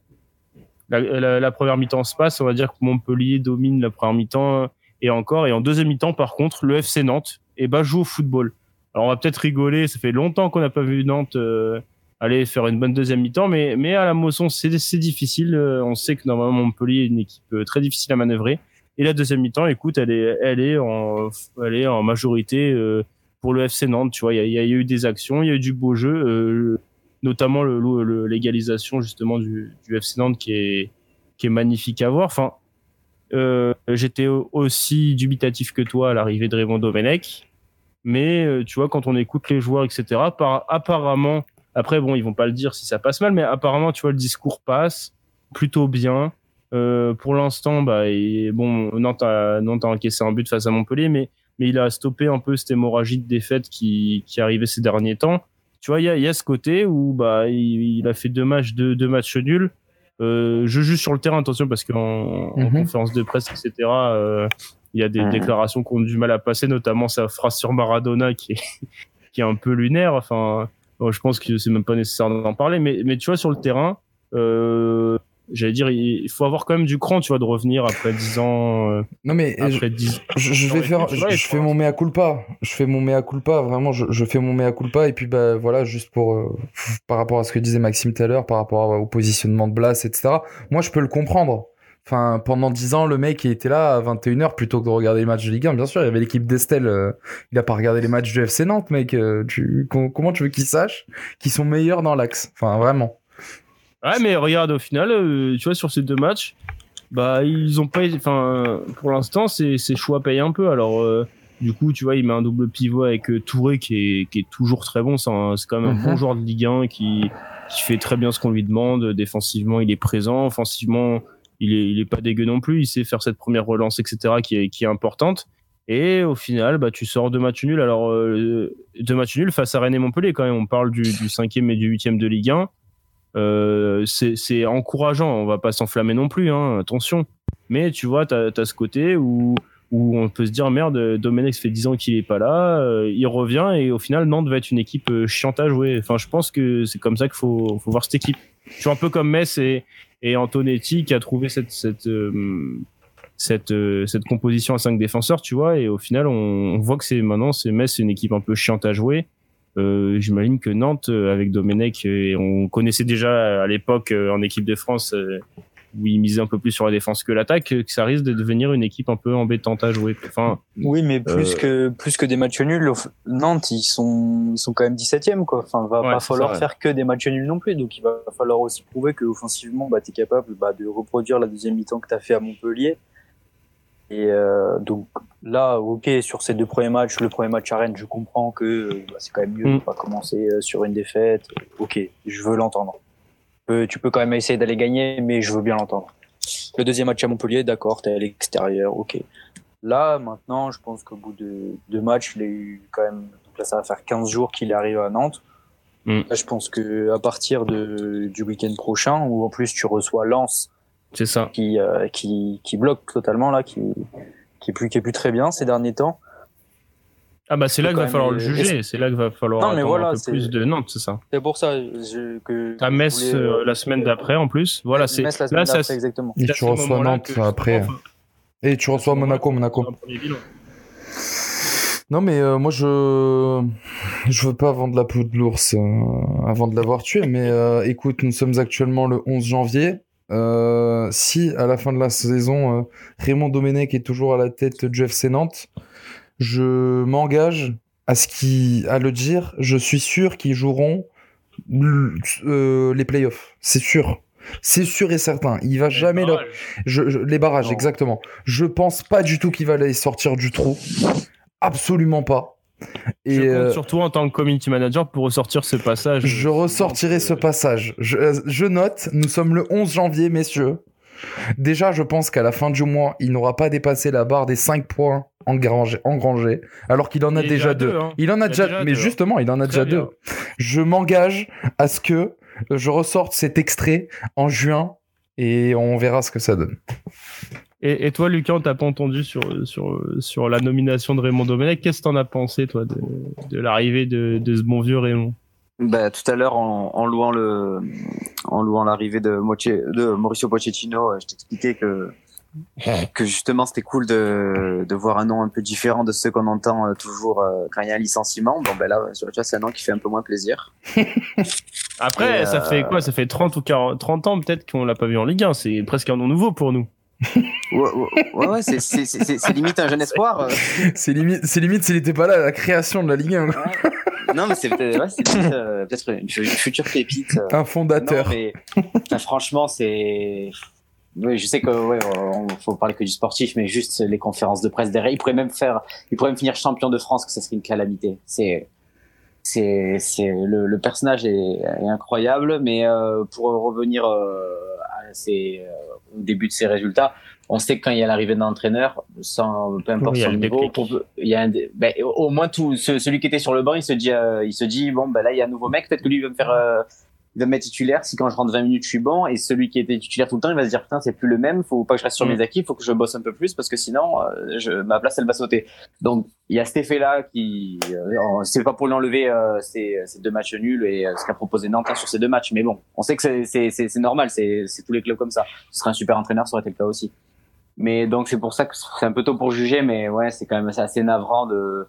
La, la- la première mi-temps se passe, on va dire que Montpellier domine la première mi-temps et encore. Et en deuxième mi-temps, par contre, le FC Nantes eh ben, joue au football. Alors on va peut-être rigoler, ça fait longtemps qu'on n'a pas vu Nantes euh, aller faire une bonne deuxième mi-temps, mais, à la Mosson, c'est difficile. Euh, On sait que normalement Montpellier est une équipe euh, très difficile à manœuvrer. Et la deuxième mi-temps, écoute, elle est, en, majorité pour le FC Nantes. Tu vois, il y a, eu des actions, il y a eu du beau jeu, notamment l'égalisation justement du, FC Nantes qui est, magnifique à voir. Enfin, j'étais aussi dubitatif que toi à l'arrivée de Raymond Domenech, mais euh, tu vois, quand on écoute les joueurs, etc., par, apparemment, après, bon, ils vont pas le dire si ça passe mal, mais apparemment, tu vois, le discours passe plutôt bien. Euh, pour l'instant, bah, et, bon, Nantes a, Nantes a encaissé un but face à Montpellier, mais, mais il a stoppé un peu cette hémorragie de défaite qui, qui arrivait ces derniers temps. Tu vois, il y a, y a, ce côté où bah, il, il, a fait deux matchs, deux, deux matchs nuls. Euh, je juge sur le terrain, attention, parce qu'en mm -hmm. en conférence de presse, etc., euh, il y a des mmh. déclarations qui ont du mal à passer, notamment sa phrase sur Maradona qui est, qui est un peu lunaire. Enfin, bon, je pense que c'est même pas nécessaire d'en parler, mais, mais tu vois, sur le terrain, euh, j'allais dire, il faut avoir quand même du cran, tu vois, de revenir après 10 ans. Euh, non, mais après 10... je, je vais faire, je, je fais mon mea culpa. Je fais mon mea culpa, vraiment, je, je fais mon mea culpa. Et puis, bah, voilà, juste pour, euh, par rapport à ce que disait Maxime tout à l'heure, par rapport au positionnement de Blas, etc. Moi, je peux le comprendre. Enfin, pendant 10 ans, le mec, il était là à 21h plutôt que de regarder les matchs de Ligue 1. Bien sûr, il y avait l'équipe d'Estelle. Euh, il a pas regardé les matchs du FC Nantes, mec. Euh, tu, comment tu veux qu'il sache qu'ils sont meilleurs dans l'axe? Enfin, vraiment. Ouais, mais regarde, au final, euh, tu vois, sur ces deux matchs, bah, ils ont pas. Enfin, pour l'instant, ces choix payent un peu. Alors, du coup, tu vois, il met un double pivot avec Touré qui est, qui est toujours très bon. C'est quand même un Mhm. bon joueur de Ligue 1 qui, qui fait très bien ce qu'on lui demande. Défensivement, il est présent. Offensivement, il est, il est pas dégueu non plus. Il sait faire cette première relance, etc., qui est, qui est importante. Et au final, bah, tu sors deux matchs nuls. Alors, euh, deux matchs nuls face à Rennes et Montpellier, quand même. On parle du, du cinquième et du huitième de Ligue 1. Euh, c'est encourageant. On va pas s'enflammer non plus, hein, attention. Mais tu vois, tu as, ce côté où, où on peut se dire merde, Domenech fait 10 ans qu'il est pas là, euh, il revient et au final, Nantes va être une équipe euh, chiante à jouer. Enfin, je pense que c'est comme ça qu'il faut, voir cette équipe. Tu vois, un peu comme Metz et, et Antonetti qui a trouvé cette, euh, composition à 5 défenseurs, tu vois, et au final, on, voit que c'est maintenant, c'est Metz, c'est une équipe un peu chiante à jouer. J'imagine que Nantes, avec Domenech, on connaissait déjà à l'époque en équipe de France où il misait un peu plus sur la défense que l'attaque, que ça risque de devenir une équipe un peu embêtante à jouer. Enfin, oui, mais plus que plus que des matchs nuls, Nantes ils sont ils sont quand même 17e quoi. Enfin, va Ouais, pas falloir ça, ouais. faire que des matchs nuls non plus. Donc il va falloir aussi prouver que offensivement, bah t'es capable bah, de reproduire la deuxième mi-temps que t'as fait à Montpellier. Et euh, donc là, ok, sur ces deux premiers matchs, le premier match à Rennes, je comprends que euh, bah, c'est quand même mieux Mm. de pas commencer euh, sur une défaite. Ok, je veux l'entendre. Tu peux quand même essayer d'aller gagner, mais je veux bien l'entendre. Le deuxième match à Montpellier, d'accord, t'es à l'extérieur, ok. Là, maintenant, je pense qu'au bout de deux matchs, il a eu quand même. Donc là, ça va faire 15 jours qu'il est arrivé à Nantes. Mm. Là, je pense que à partir de, du week-end prochain, où en plus tu reçois Lens, c'est ça. qui, euh, qui, qui bloque totalement là, qui, qui est plus, qui est plus très bien ces derniers temps. Ah bah c'est là qu'il va falloir le juger, c'est là qu'il va falloir Non, mais voilà, un peu c'est- plus de Nantes, c'est ça. C'est pour ça je, que. T'as je Metz voulais, euh, euh, la semaine d'après en plus. Voilà, c'est là ça exactement. Et à tu reçois Nantes que- après. enfin, Et tu reçois à Monaco, Monaco. Non mais euh, moi je je veux pas vendre la peau de l'ours euh, avant de l'avoir tué mais euh, écoute nous sommes actuellement le 11 janvier Euh, si à la fin de la saison euh, Raymond Domenech est toujours à la tête du FC Nantes je m'engage à ce qui à le dire je suis sûr qu'ils joueront euh, les playoffs c'est sûr c'est sûr et certain il va jamais leur je, je- les barrages, Non. exactement. Je pense pas du tout qu'il va les sortir du trou. Absolument pas. Et je compte euh, sur toi en tant que community manager pour ressortir ce passage. je ressortirai ce passage. Je, euh, je note, nous sommes le 11 janvier, messieurs. Déjà, je pense qu'à la fin du mois, il n'aura pas dépassé la barre des 5 points engrangés alors qu'il en a Il déjà deux. deux, hein. Il en a Il déjà, déjà mais deux, hein. justement, il en a Très déjà bien. deux. Je m'engage à ce que je ressorte cet extrait en juin et on verra ce que ça donne. Et, et toi, Lucas, on t'a pas entendu sur, sur, sur la nomination de Raymond Domenech. Qu'est-ce que t'en as pensé, toi, de, de l'arrivée de, de ce bon vieux Raymond? Bah, tout à l'heure, en, en louant le, en louant l'arrivée de, Moche- de Mauricio Pochettino, euh, je t'expliquais que, que justement, c'était cool de, de voir un nom un peu différent de ceux qu'on entend euh, toujours euh, quand il y a un licenciement. Bon, ben là, c'est un nom qui fait un peu moins plaisir. Après, Et, ça euh, fait quoi? Ça fait 30 ou 40, 30 ans peut-être qu'on l'a pas vu en Ligue 1. C'est presque un nom nouveau pour nous. Ouais, ouais, ouais, ouais, c'est- limite un jeune espoir. euh. C'est limite, c'est limite s'il était pas là à la création de la Ligue 1. quoi. Ouais. Non, mais c'est peut-être ouais, euh, une, une future pépite. euh. Un fondateur. Non, mais enfin, franchement, c'est je sais que ouais, on, faut parler que du sportif, mais juste les conférences de presse derrière. Il pourrait même faire, il pourrait même finir champion de France, que ça serait une calamité. C'est, c'est, c'est le, le personnage est, est, incroyable, mais euh, pour revenir euh, à ses, euh, au début de ses résultats, on sait que quand il y a l'arrivée d'un entraîneur, sans peu importe Oui, son niveau, pour- il y a un, ben, au moins tout ce- celui qui était sur le banc, il se dit, euh, il se dit bon ben là il y a un nouveau mec, peut-être que lui il va me faire, il va me mettre titulaire. Si quand je rentre 20 minutes je suis bon, et celui qui était titulaire tout le temps, il va se dire putain c'est plus le même, faut pas que je reste sur Mm. mes acquis, faut que je bosse un peu plus parce que sinon euh, je, ma place elle va sauter. Donc il y a cet effet là qui, euh, c'est pas pour l'enlever euh, ces, ces deux matchs nuls et euh, ce qu'a proposé Nantes hein, sur ces deux matchs, mais bon, on sait que c'est- normal, c'est tous les clubs comme ça. Ce serait un super entraîneur, ça aurait été le cas aussi. Mais donc c'est pour ça que c'est un peu tôt pour juger, mais ouais, c'est quand même assez navrant de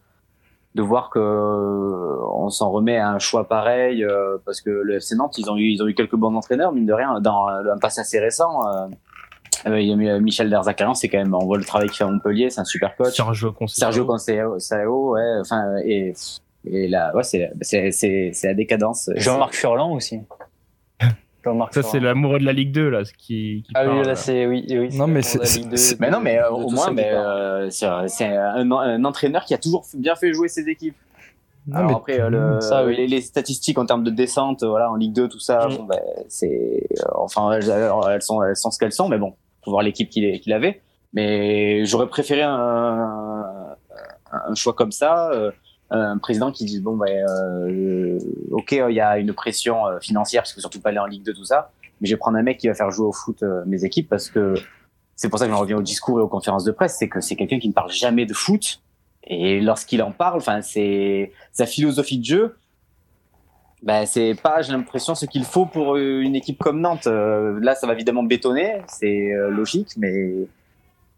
de voir que euh, on s'en remet à un choix pareil euh, parce que le FC Nantes ils ont eu ils ont eu quelques bons entraîneurs mine de rien dans euh, un passé assez récent. euh, euh, il y a eu, Michel Derzakarian, c'est quand même on voit le travail qu'il fait à Montpellier, c'est un super coach. Sergio Conceição. Sergio Conceição, Sao, ouais, enfin et et là ouais c'est c'est c'est c'est la décadence. Jean-Marc Furlan aussi. Ça, c'est l'amoureux de la Ligue 2, là, ce qui, qui Ah oui, là, c'est, oui, oui. Non, mais c'est- Mais non, mais euh, au moins, mais, euh, c'est un, un entraîneur qui a toujours bien fait jouer ses équipes. Non, Alors mais après, euh, le, Ça, oui. les, les statistiques en termes de descente, voilà, en Ligue 2, tout ça, Mm. bon, ben, c'est, euh, enfin, elles, elles sont, elles sont ce qu'elles sont, mais bon, faut voir l'équipe qu'il avait. Mais j'aurais préféré un, un choix comme ça, euh, un président qui dise bon, ben, euh, ok, il y a une pression euh, financière parce que surtout pas aller en Ligue 2, tout ça, mais je vais prendre un mec qui va faire jouer au foot euh, mes équipes parce que c'est pour ça que j'en reviens au discours et aux conférences de presse, c'est que c'est quelqu'un qui ne parle jamais de foot. Et lorsqu'il en parle, enfin, c'est sa philosophie de jeu. Ben, c'est pas, j'ai l'impression, ce qu'il faut pour euh, une équipe comme Nantes. Euh, là, ça va évidemment bétonner, c'est euh, logique, mais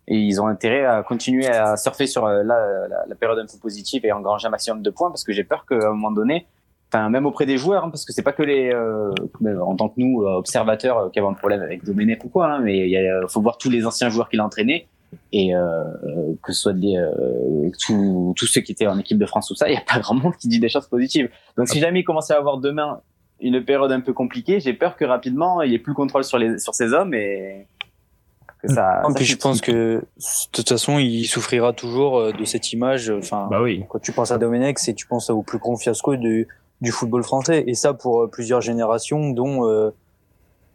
et ils ont intérêt à continuer à surfer sur euh, la, la, la période un peu positive et engranger un maximum de points parce que j'ai peur qu'à un moment donné, enfin même auprès des joueurs, hein, parce que c'est pas que les, euh, en tant que nous euh, observateurs euh, qui avons un problème avec Domenech ou quoi, hein, mais il faut voir tous les anciens joueurs qu'il a entraînés et euh, que ce soit des, euh, tous ceux qui étaient en équipe de France tout ça, il y a pas grand monde qui dit des choses positives. Donc si jamais il commençait à avoir demain une période un peu compliquée, j'ai peur que rapidement il y ait plus le contrôle sur les sur ces hommes et que ça. Non, ça puis je pense que de toute façon, il souffrira toujours euh, de cette image. Enfin, Bah oui. quand tu penses à Domenech, c'est tu penses au plus grand fiasco du, du football français, et ça pour euh, plusieurs générations, dont euh,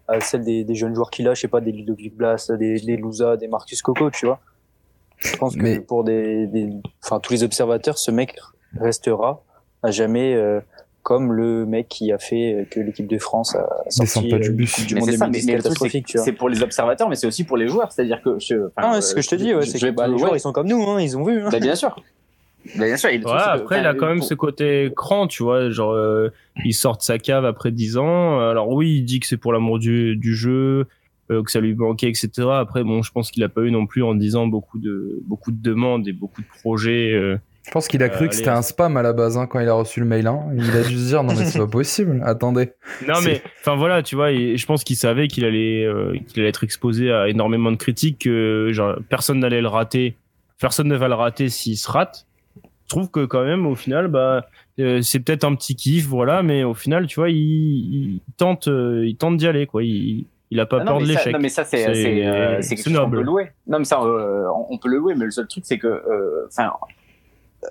à celle des, des jeunes joueurs qu'il a, je sais pas, des Ludovic Blas, des, des Louza, des Marcus Coco, tu vois. Je pense que Mais- pour des, des, enfin tous les observateurs, ce mec restera à jamais euh, comme le mec qui a fait que l'équipe de France a sorti pas du euh, bus. Du monde c'est ça, mais, 2010 mais le truc, c'est catastrophique, que tu vois. c'est pour les observateurs, mais c'est aussi pour les joueurs. C'est-à-dire que je. Ah, euh, ce que je te dis, ouais, c'est que bah, les joueurs ouais. ils sont comme nous, hein, ils ont vu. Hein. Bah, bien sûr. Bah, bien sûr. Il, Ouais, que- après, il a quand même pour- ce côté cran, tu vois. Genre, euh, il sort de sa cave après 10 ans. Alors oui, il dit que c'est pour l'amour du, du jeu, euh, que ça lui manquait, etc. Après, bon, je pense qu'il a pas eu non plus en 10 ans beaucoup de, beaucoup de demandes et beaucoup de projets. Je pense qu'il a cru Euh, que c'était un spam à la base hein, quand il a reçu le mail. hein. Il a dû se dire non mais c'est pas possible. Attendez. Non, mais, enfin voilà, tu vois, et je pense qu'il savait qu'il allait, euh, qu'il allait être exposé à énormément de critiques, que genre, personne n'allait le rater. Personne ne va le rater s'il se rate. Je trouve que quand même, au final, bah, euh, c'est peut-être un petit kiff, voilà, mais au final, tu vois, il, il tente, euh, il tente d'y aller, quoi. Il, il a pas Ah peur de l'échec. non, mais ça, c'est, C'est- euh, quelque chose qu'on peut louer. Non, mais ça, euh, on on peut le louer, mais le seul truc, c'est que, euh, enfin,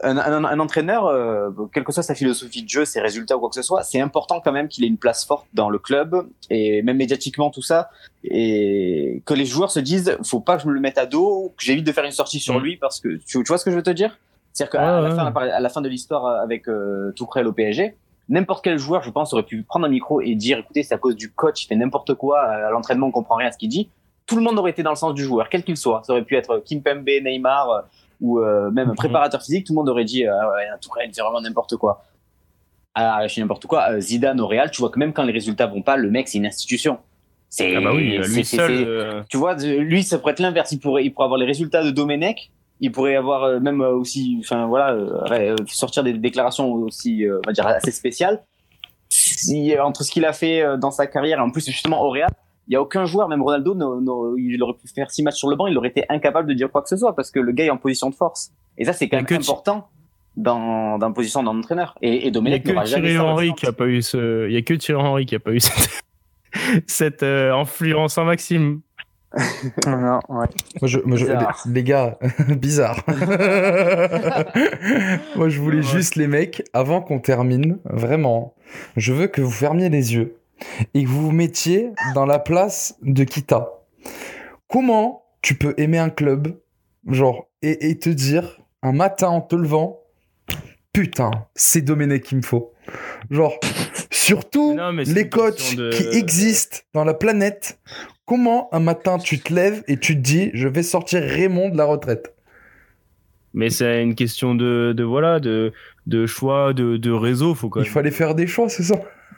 un, un, un entraîneur, euh, quelle que soit sa philosophie de jeu, ses résultats ou quoi que ce soit, c'est important quand même qu'il ait une place forte dans le club et même médiatiquement tout ça, et que les joueurs se disent, faut pas que je me le mette à dos, que j'évite de faire une sortie sur Mm. lui parce que tu, tu vois ce que je veux te dire? C'est-à-dire qu'à la, ouais. fin, à la fin de l'histoire avec euh, Tourelle au PSG, n'importe quel joueur, je pense, aurait pu prendre un micro et dire, écoutez, c'est à cause du coach, il fait n'importe quoi à l'entraînement, on comprend rien à ce qu'il dit. Tout le monde aurait été dans le sens du joueur, quel qu'il soit. Ça aurait pu être Kim Pembe, Neymar euh, ou euh, même un préparateur physique. Tout le monde aurait dit, ah ouais, Tourelle, il fait vraiment n'importe quoi. Ah, je n'importe quoi. euh, Zidane au Real, tu vois que même quand les résultats vont pas, le mec, c'est une institution. C'est, Ah bah oui, lui c'est- seul. euh, tu vois, lui, ça pourrait être l'inverse. Il pourrait, il pourrait avoir les résultats de Domenech. Il pourrait avoir même aussi, enfin voilà, sortir des déclarations aussi, on va dire assez spéciales. Si entre ce qu'il a fait dans sa carrière, en plus justement au Real, il y a aucun joueur, même Ronaldo, il aurait pu faire six matchs sur le banc, il aurait été incapable de dire quoi que ce soit parce que le gars est en position de force. Et ça, c'est quand même que important dans, dans la position d'un entraîneur. Et, et Il y a Domenech que n'aura jamais Thierry. Henry qui a pas eu ce, il y a que Thierry Henry qui a pas eu cette, cette euh, influence en Maxime. non, ouais. Moi, je, moi, je- Bizarre. les, les gars, bizarre. moi, je voulais Ouais. juste, les mecs, avant qu'on termine, vraiment, je veux que vous fermiez les yeux et que vous vous mettiez dans la place de Kita. Comment tu peux aimer un club, genre, et, et te dire, un matin en te levant, putain, c'est Domenech qu'il me faut. Genre, surtout Non, les coachs de- qui existent dans la planète, comment un matin tu te lèves et tu te dis, je vais sortir Raymond de la retraite? Mais c'est une question de, de voilà, de, de choix, de, de réseau. Faut quand Il même- fallait faire des choix, c'est ça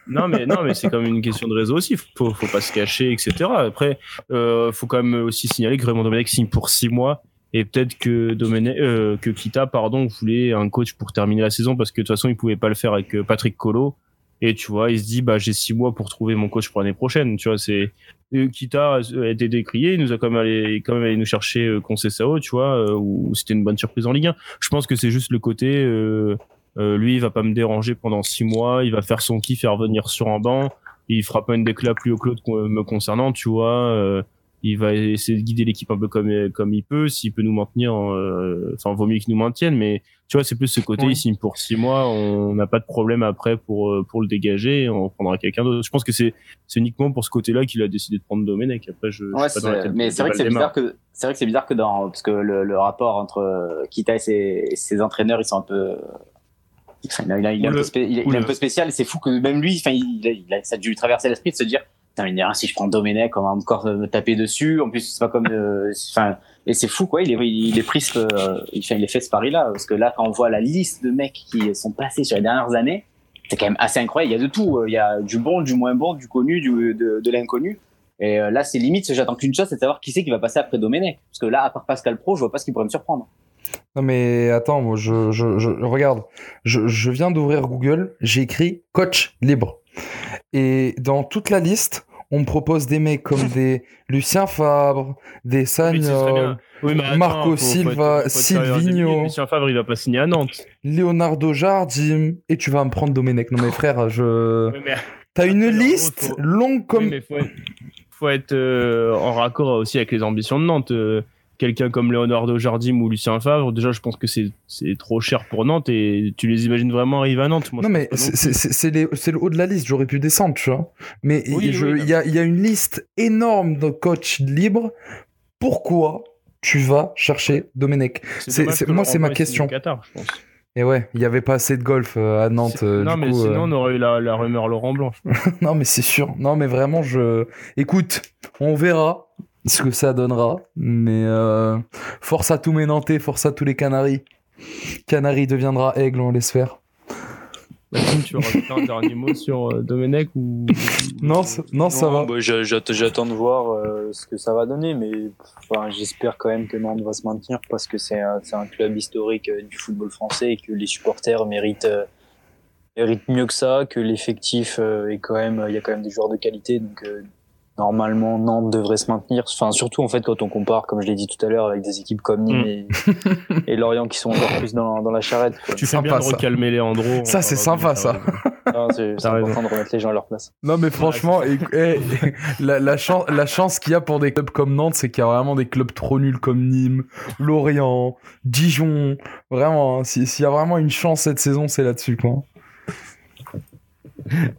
Non, mais, non, mais c'est comme une question de réseau aussi. Faut, faut pas se cacher, etc. Après, euh, faut quand même aussi signaler que Raymond Domenech signe pour six mois. Et peut-être que Domenech, euh, que Kita, pardon, voulait un coach pour terminer la saison parce que de toute façon, il pouvait pas le faire avec euh, Patrick Colo. Et tu vois, il se dit, bah, j'ai six mois pour trouver mon coach pour l'année prochaine. Tu vois, c'est, euh, Kita a été décrié, il nous a quand même allé, quand même allé nous chercher euh, Conceição, tu vois, où c'était une bonne surprise en Ligue 1. Je pense que c'est juste le côté, euh, euh, lui, il va pas me déranger pendant six mois. Il va faire son kiff et revenir sur un banc. Il fera pas une déclat plus haut que l'autre me concernant, tu vois. euh, il va essayer de guider l'équipe un peu comme comme il peut. S'il peut nous maintenir, euh, enfin, vaut mieux qu'il nous maintienne. Mais tu vois, c'est plus ce côté. Oui. Signe pour six mois. On n'a pas de problème après pour euh, pour le dégager. On prendra quelqu'un d'autre. Je pense que c'est c'est uniquement pour ce côté-là qu'il a décidé de prendre Domenech. Après, je, je Ouais, suis pas dans la c'est- tête mais c'est vrai que c'est bizarre que c'est vrai que c'est bizarre que dans parce que le, le rapport entre euh, Kita et ses, et ses entraîneurs ils sont un peu enfin, il, a, il, a, il, est un peu le- spé- il est- ou il est un le- peu spécial c'est fou que même lui enfin il, a- il a, ça a dû lui traverser l'esprit de se dire Putain, si je prends Domenech on va encore me taper dessus. En plus c'est pas comme euh, enfin et c'est fou quoi. Il est il est pris ce, euh, il, est fait ce pari là parce que là quand on voit la liste de mecs qui sont passés sur les dernières années c'est quand même assez incroyable. Il y a de tout il y a du bon du moins bon du connu du de, de l'inconnu. Et euh, là, c'est limite, j'attends qu'une chose, c'est de savoir qui c'est qui va passer après Domenech. Parce que là, à part Pascal Pro, je vois pas ce qui pourrait me surprendre. Non mais attends, moi je, je, je regarde, je, je viens d'ouvrir Google, j'ai écrit coach libre. Et dans toute la liste, on me propose des mecs comme des Lucien Fabre, des Sagnol. Oui, attends, Marco faut- faut être- Silva, faut Silvino. Lucien Favre, il va pas signer à Nantes. Leonardo Jardim, et tu vas me prendre Domenech. Non mais frère, je... Oui, T'as une liste gros, longue comme... Oui, mais faut être, faut être euh, en raccord aussi avec les ambitions de Nantes. Euh, Quelqu'un comme Leonardo Jardim ou Lucien Favre, déjà, je pense que c'est trop cher pour Nantes et tu les imagines vraiment arriver à Nantes. Moi, Non mais c'est le haut de la liste, j'aurais pu descendre, tu vois. Mais Oui, je- oui, il y, a, y a une liste énorme de coachs libres. Pourquoi tu vas chercher Domenech c'est- moi, c'est ma question. Qatar, je pense. Et ouais, il y avait pas assez de golf euh, à Nantes. Euh, non, du mais coup, sinon, euh, on aurait eu la, la rumeur Laurent Blanc. non mais c'est sûr. Non mais vraiment, je... Écoute, on verra ce que ça donnera. Mais euh, force à tous mes Nantais, force à tous les Canaries. Canaries deviendra aigle, on l'espère. Maxime, tu veux rajouter un dernier mot sur euh, Domenech ou Non, ça- non, ça va. bah, j'a- j'att- J'attends de voir euh, ce que ça va donner, mais enfin, j'espère quand même que Nantes va se maintenir parce que c'est un, club historique du football français et que les supporters méritent, méritent mieux que ça, que l'effectif est quand même, il y a quand même des joueurs de qualité, donc normalement Nantes devrait se maintenir. Enfin, surtout en fait quand on compare, comme je l'ai dit tout à l'heure, avec des équipes comme Nîmes Mm. et, et Lorient qui sont encore plus dans, dans la charrette. quoi. Tu fais Sympa, bien de ça. recalmer Léandro. Ça, on c'est sympa, ça. C'est important de remettre les gens à leur place. Non mais franchement, et- et- la, la, chance, la chance qu'il y a pour des clubs comme Nantes, c'est qu'il y a vraiment des clubs trop nuls comme Nîmes, Lorient, Dijon. Vraiment, hein, si- s'il y a vraiment une chance cette saison, c'est là-dessus quoi.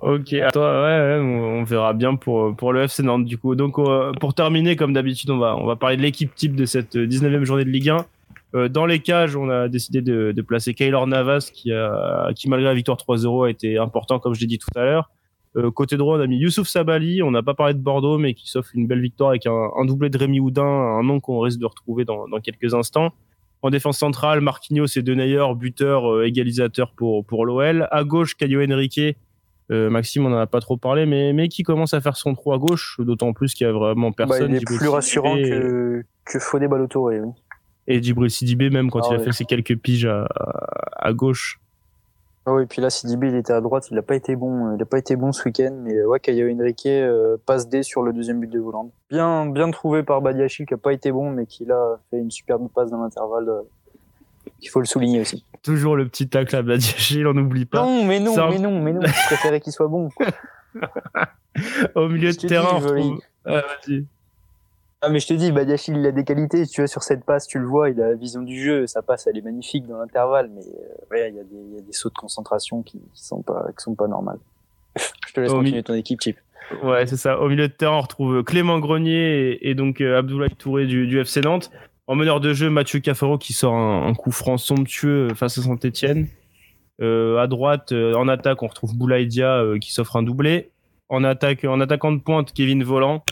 Ok, toi, on verra bien pour, pour le FC Nantes du coup. Donc euh, pour terminer, comme d'habitude, on va, on va parler de l'équipe type de cette euh, 19e journée de Ligue 1. Euh, dans les cages, on a décidé de, placer Kaylor Navas qui, a, qui malgré la victoire 3-0 a été important comme je l'ai dit tout à l'heure. Euh, côté droit, on a mis Youssouf Sabali, on n'a pas parlé de Bordeaux mais qui s'offre une belle victoire avec un, un doublé de Rémi Houdin, un nom qu'on risque de retrouver dans, quelques instants. En défense centrale, Marquinhos et Denayer, buteur, euh, égalisateur pour, pour l'OL. À gauche, Caio Henrique, euh, Maxime, on en a pas trop parlé, mais, mais qui commence à faire son trou à gauche, d'autant plus qu'il y a vraiment Bah, personne. il est Djibril plus rassurant que, que Fodé Balotto. Oui. Et Djibril Sidibé, même quand Ah il a ouais. fait ses quelques piges à, à gauche. Ah oui, puis là, Sidibé, il était à droite, il a pas été bon, il a pas été bon ce week-end, mais ouais, Caio Henrique euh, passe D sur le deuxième but de Hollande. Bien, bien trouvé par Badiachil, qui a pas été bon, mais qui là fait une superbe passe dans l'intervalle. euh, Il faut le souligner aussi. Toujours le petit tacle à Badiachil, on n'oublie pas. Non, mais non, mais non, mais non. Je préférais qu'il soit bon. Au milieu Je de terrain, on. Ah. Ah mais je te dis, Badiachil il a des qualités, tu vois sur cette passe, tu le vois, il a la vision du jeu, sa passe elle est magnifique dans l'intervalle, mais euh, ouais, il y, a des- il y a des sauts de concentration qui, qui sont pas qui sont pas normales. Je te laisse Au continuer ton équipe, Chip. Ouais, c'est ça. Au milieu de terrain, on retrouve Clément Grenier et, et donc euh, Abdoulaye Touré du, du FC Nantes. En meneur de jeu, Mathieu Cafaro qui sort un, un coup franc somptueux face à Saint-Etienne. Euh, à droite, euh, en attaque, on retrouve Boulaïdia euh, qui s'offre un doublé. En attaque, en attaquant de pointe, Kevin Volant.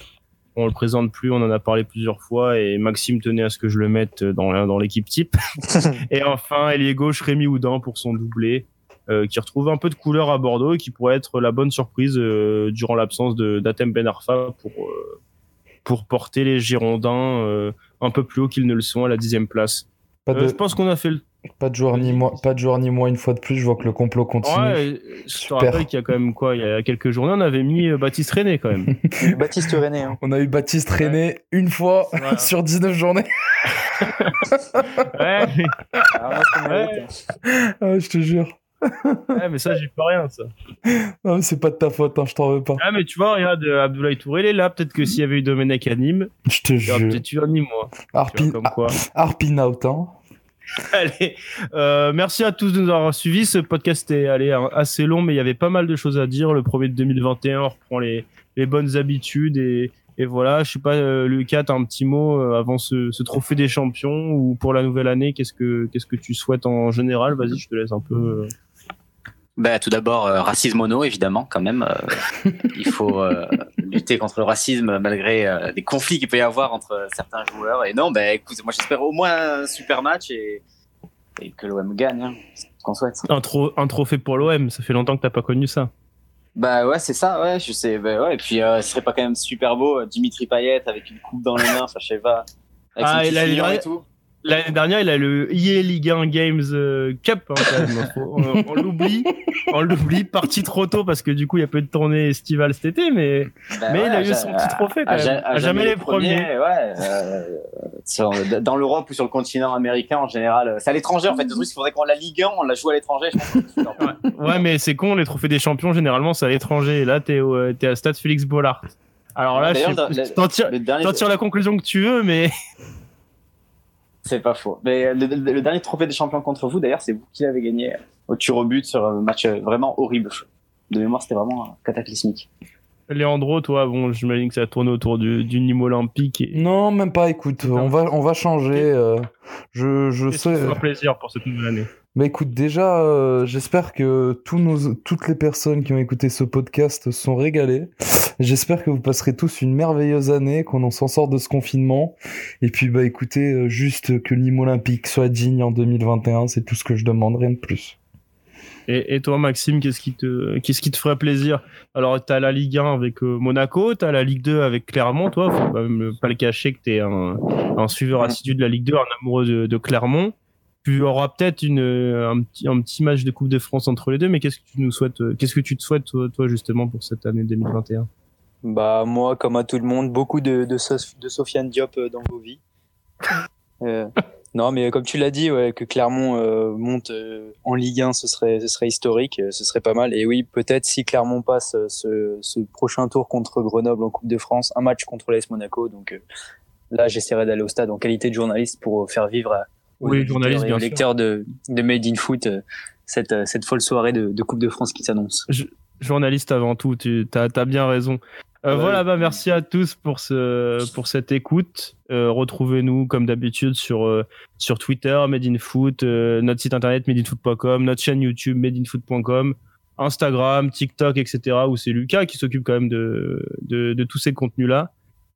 On le présente plus, on en a parlé plusieurs fois et Maxime tenait à ce que je le mette dans, dans l'équipe type. et enfin, ailier gauche, Rémi Houdin pour son doublé, euh, qui retrouve un peu de couleur à Bordeaux et qui pourrait être la bonne surprise euh, durant l'absence de d'Atem Ben Arfa pour, euh, pour porter les Girondins euh, un peu plus haut qu'ils ne le sont à la dixième place. Pas Euh, de, je pense qu'on a fait le pas de joueur ni moi, pas de joueur ni moi une fois de plus. Je vois que le complot continue. Ouais, je te Super. rappelle qu'il y a quand même quoi, il y a quelques journées, on avait mis euh, Baptiste René quand même. Baptiste René. Hein. On a eu Baptiste René une fois Voilà. sur 19 journées. ouais, Ah, moi, Ouais. hein. Ah, je te jure. Ouais, mais ça, j'y peux rien, ça. Non, mais c'est pas de ta faute, hein, je t'en veux pas. Ah, mais tu vois, regarde, euh, Abdoulaye Touré, il est là. Peut-être que s'il y avait eu Domenech à Nîmes, Je te jure. peut-être eu un Nîmes, moi. Harpin, comme quoi. Harpin out, hein. Allez, euh, merci à tous de nous avoir suivis. Ce podcast est allé euh, assez long, mais il y avait pas mal de choses à dire. Le premier de 2021 on reprend les, les bonnes habitudes et, et voilà. Je sais pas, euh, Lucas, t'as un petit mot euh, avant ce, ce trophée des champions ou pour la nouvelle année. Qu'est-ce que qu'est-ce que tu souhaites en général? Vas-y, je te laisse un peu. euh. Bah, tout d'abord, euh, racisme mono, évidemment, quand même. euh, il faut euh, lutter contre le racisme malgré euh, des conflits qu'il peut y avoir entre certains joueurs. Et non, bah, écoute, moi j'espère au moins un super match et, et que l'OM gagne. Hein, c'est ce qu'on souhaite. un, tro- un trophée pour l'OM. Ça fait longtemps que t'as pas connu ça. Bah ouais, c'est ça, ouais, je sais. Bah, ouais, et puis, euh, ce serait pas quand même super beau, euh, Dimitri Payet avec une coupe dans les mains, enfin, je sais pas. Avec Ah, et là, et tout. L'année dernière, il a le EA Ligue 1 Games euh, Cup. hein, quand même. Faut- on on l'oublie, on l'oublie, parti trop tôt parce que du coup, il y a peu de tournées estivales cet été, mais Bah Mais ouais, il a eu son petit trophée, quand à même. À jamais les premiers. Ouais, euh, sur- dans l'Europe ou sur le continent américain en général. euh, C'est à l'étranger en fait. Le truc, il faudrait qu'on la Ligue 1, on la joue à l'étranger. Je pense. que- Ouais, mais c'est con, les trophées des champions, généralement, c'est à l'étranger. Et là, t'es au- euh, t'es à Stade Félix Bollard. Alors là, je D'ailleurs, sais- le- t'en tires, le dernier, t'en tires la conclusion que tu veux, mais c'est pas faux. Mais le, le- le dernier trophée des champions contre vous, d'ailleurs, c'est vous qui l'avez gagné au tir au but sur un match euh, vraiment horrible. De mémoire, c'était vraiment euh, cataclysmique. Leandro, toi, bon, j'imagine que ça a tourné autour du, du Nîmes olympique. Et... Non, même pas, écoute, on va, on va changer. euh, je je sais. fera plaisir pour cette nouvelle année? Bah écoute, déjà, euh, j'espère que tous nos, toutes les personnes qui ont écouté ce podcast sont régalées. J'espère que vous passerez tous une merveilleuse année, qu'on en s'en sort de ce confinement. Et puis, bah écoutez, euh, juste que Nîmes Olympique soit digne en 2021, c'est tout ce que je demande, rien de plus. Et, et toi, Maxime, qu'est-ce qui te, qu'est-ce qui te ferait plaisir? Alors, t'as la Ligue 1 avec euh, Monaco, t'as la Ligue 2 avec Clermont, toi, faut quand même pas le cacher que t'es un, un suiveur assidu de la Ligue 2, un amoureux de, de Clermont. Tu auras peut-être une, euh, un, petit, un petit match de Coupe de France entre les deux, mais qu'est-ce que tu nous souhaites, euh, qu'est-ce que tu te souhaites, toi, toi, justement, pour cette année 2021 Bah moi, comme à tout le monde, beaucoup de, de, Sof- de Sofiane Diop euh, dans vos vies. Euh, non, mais comme tu l'as dit, ouais, que Clermont euh, monte euh, en Ligue 1, ce serait, ce serait historique, ce serait pas mal. Et oui, peut-être si Clermont passe ce, ce prochain tour contre Grenoble en Coupe de France, un match contre l'AS Monaco. Donc là, j'essaierai d'aller au stade en qualité de journaliste pour faire vivre à, Oui, journaliste, bien sûr. lecteurs de, de Made in Foot euh, cette, euh, cette folle soirée de, de Coupe de France qui s'annonce. journaliste avant tout, tu as, bien raison. Euh, Ouais. Voilà, bah merci à tous pour ce pour cette écoute. Euh, Retrouvez-nous comme d'habitude sur euh, sur Twitter, Made in Foot, notre site internet madeinfoot.com, notre chaîne YouTube madeinfoot.com, Instagram, TikTok, etc. Où c'est Lucas qui s'occupe quand même de de, de tous ces contenus là.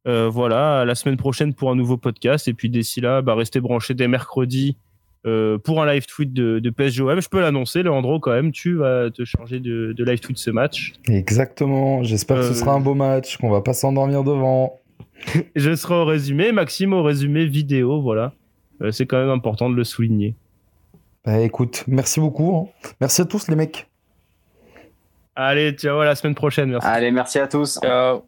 Euh, voilà, à la semaine prochaine pour un nouveau podcast et puis d'ici là, bah restez branchés dès mercredi euh, pour un live tweet de, de PSGOM. Je peux l'annoncer, Leandro, quand même, tu vas te charger de, de live tweet ce match. Exactement, j'espère que Euh, ce sera un beau match, qu'on va pas s'endormir devant. Je serai au résumé, Maxime au résumé vidéo, voilà. Euh, c'est quand même important de le souligner. Bah écoute, merci beaucoup. hein. Merci à tous les mecs. Allez, ciao, à la semaine prochaine. Merci. Allez, merci à tous. Ciao.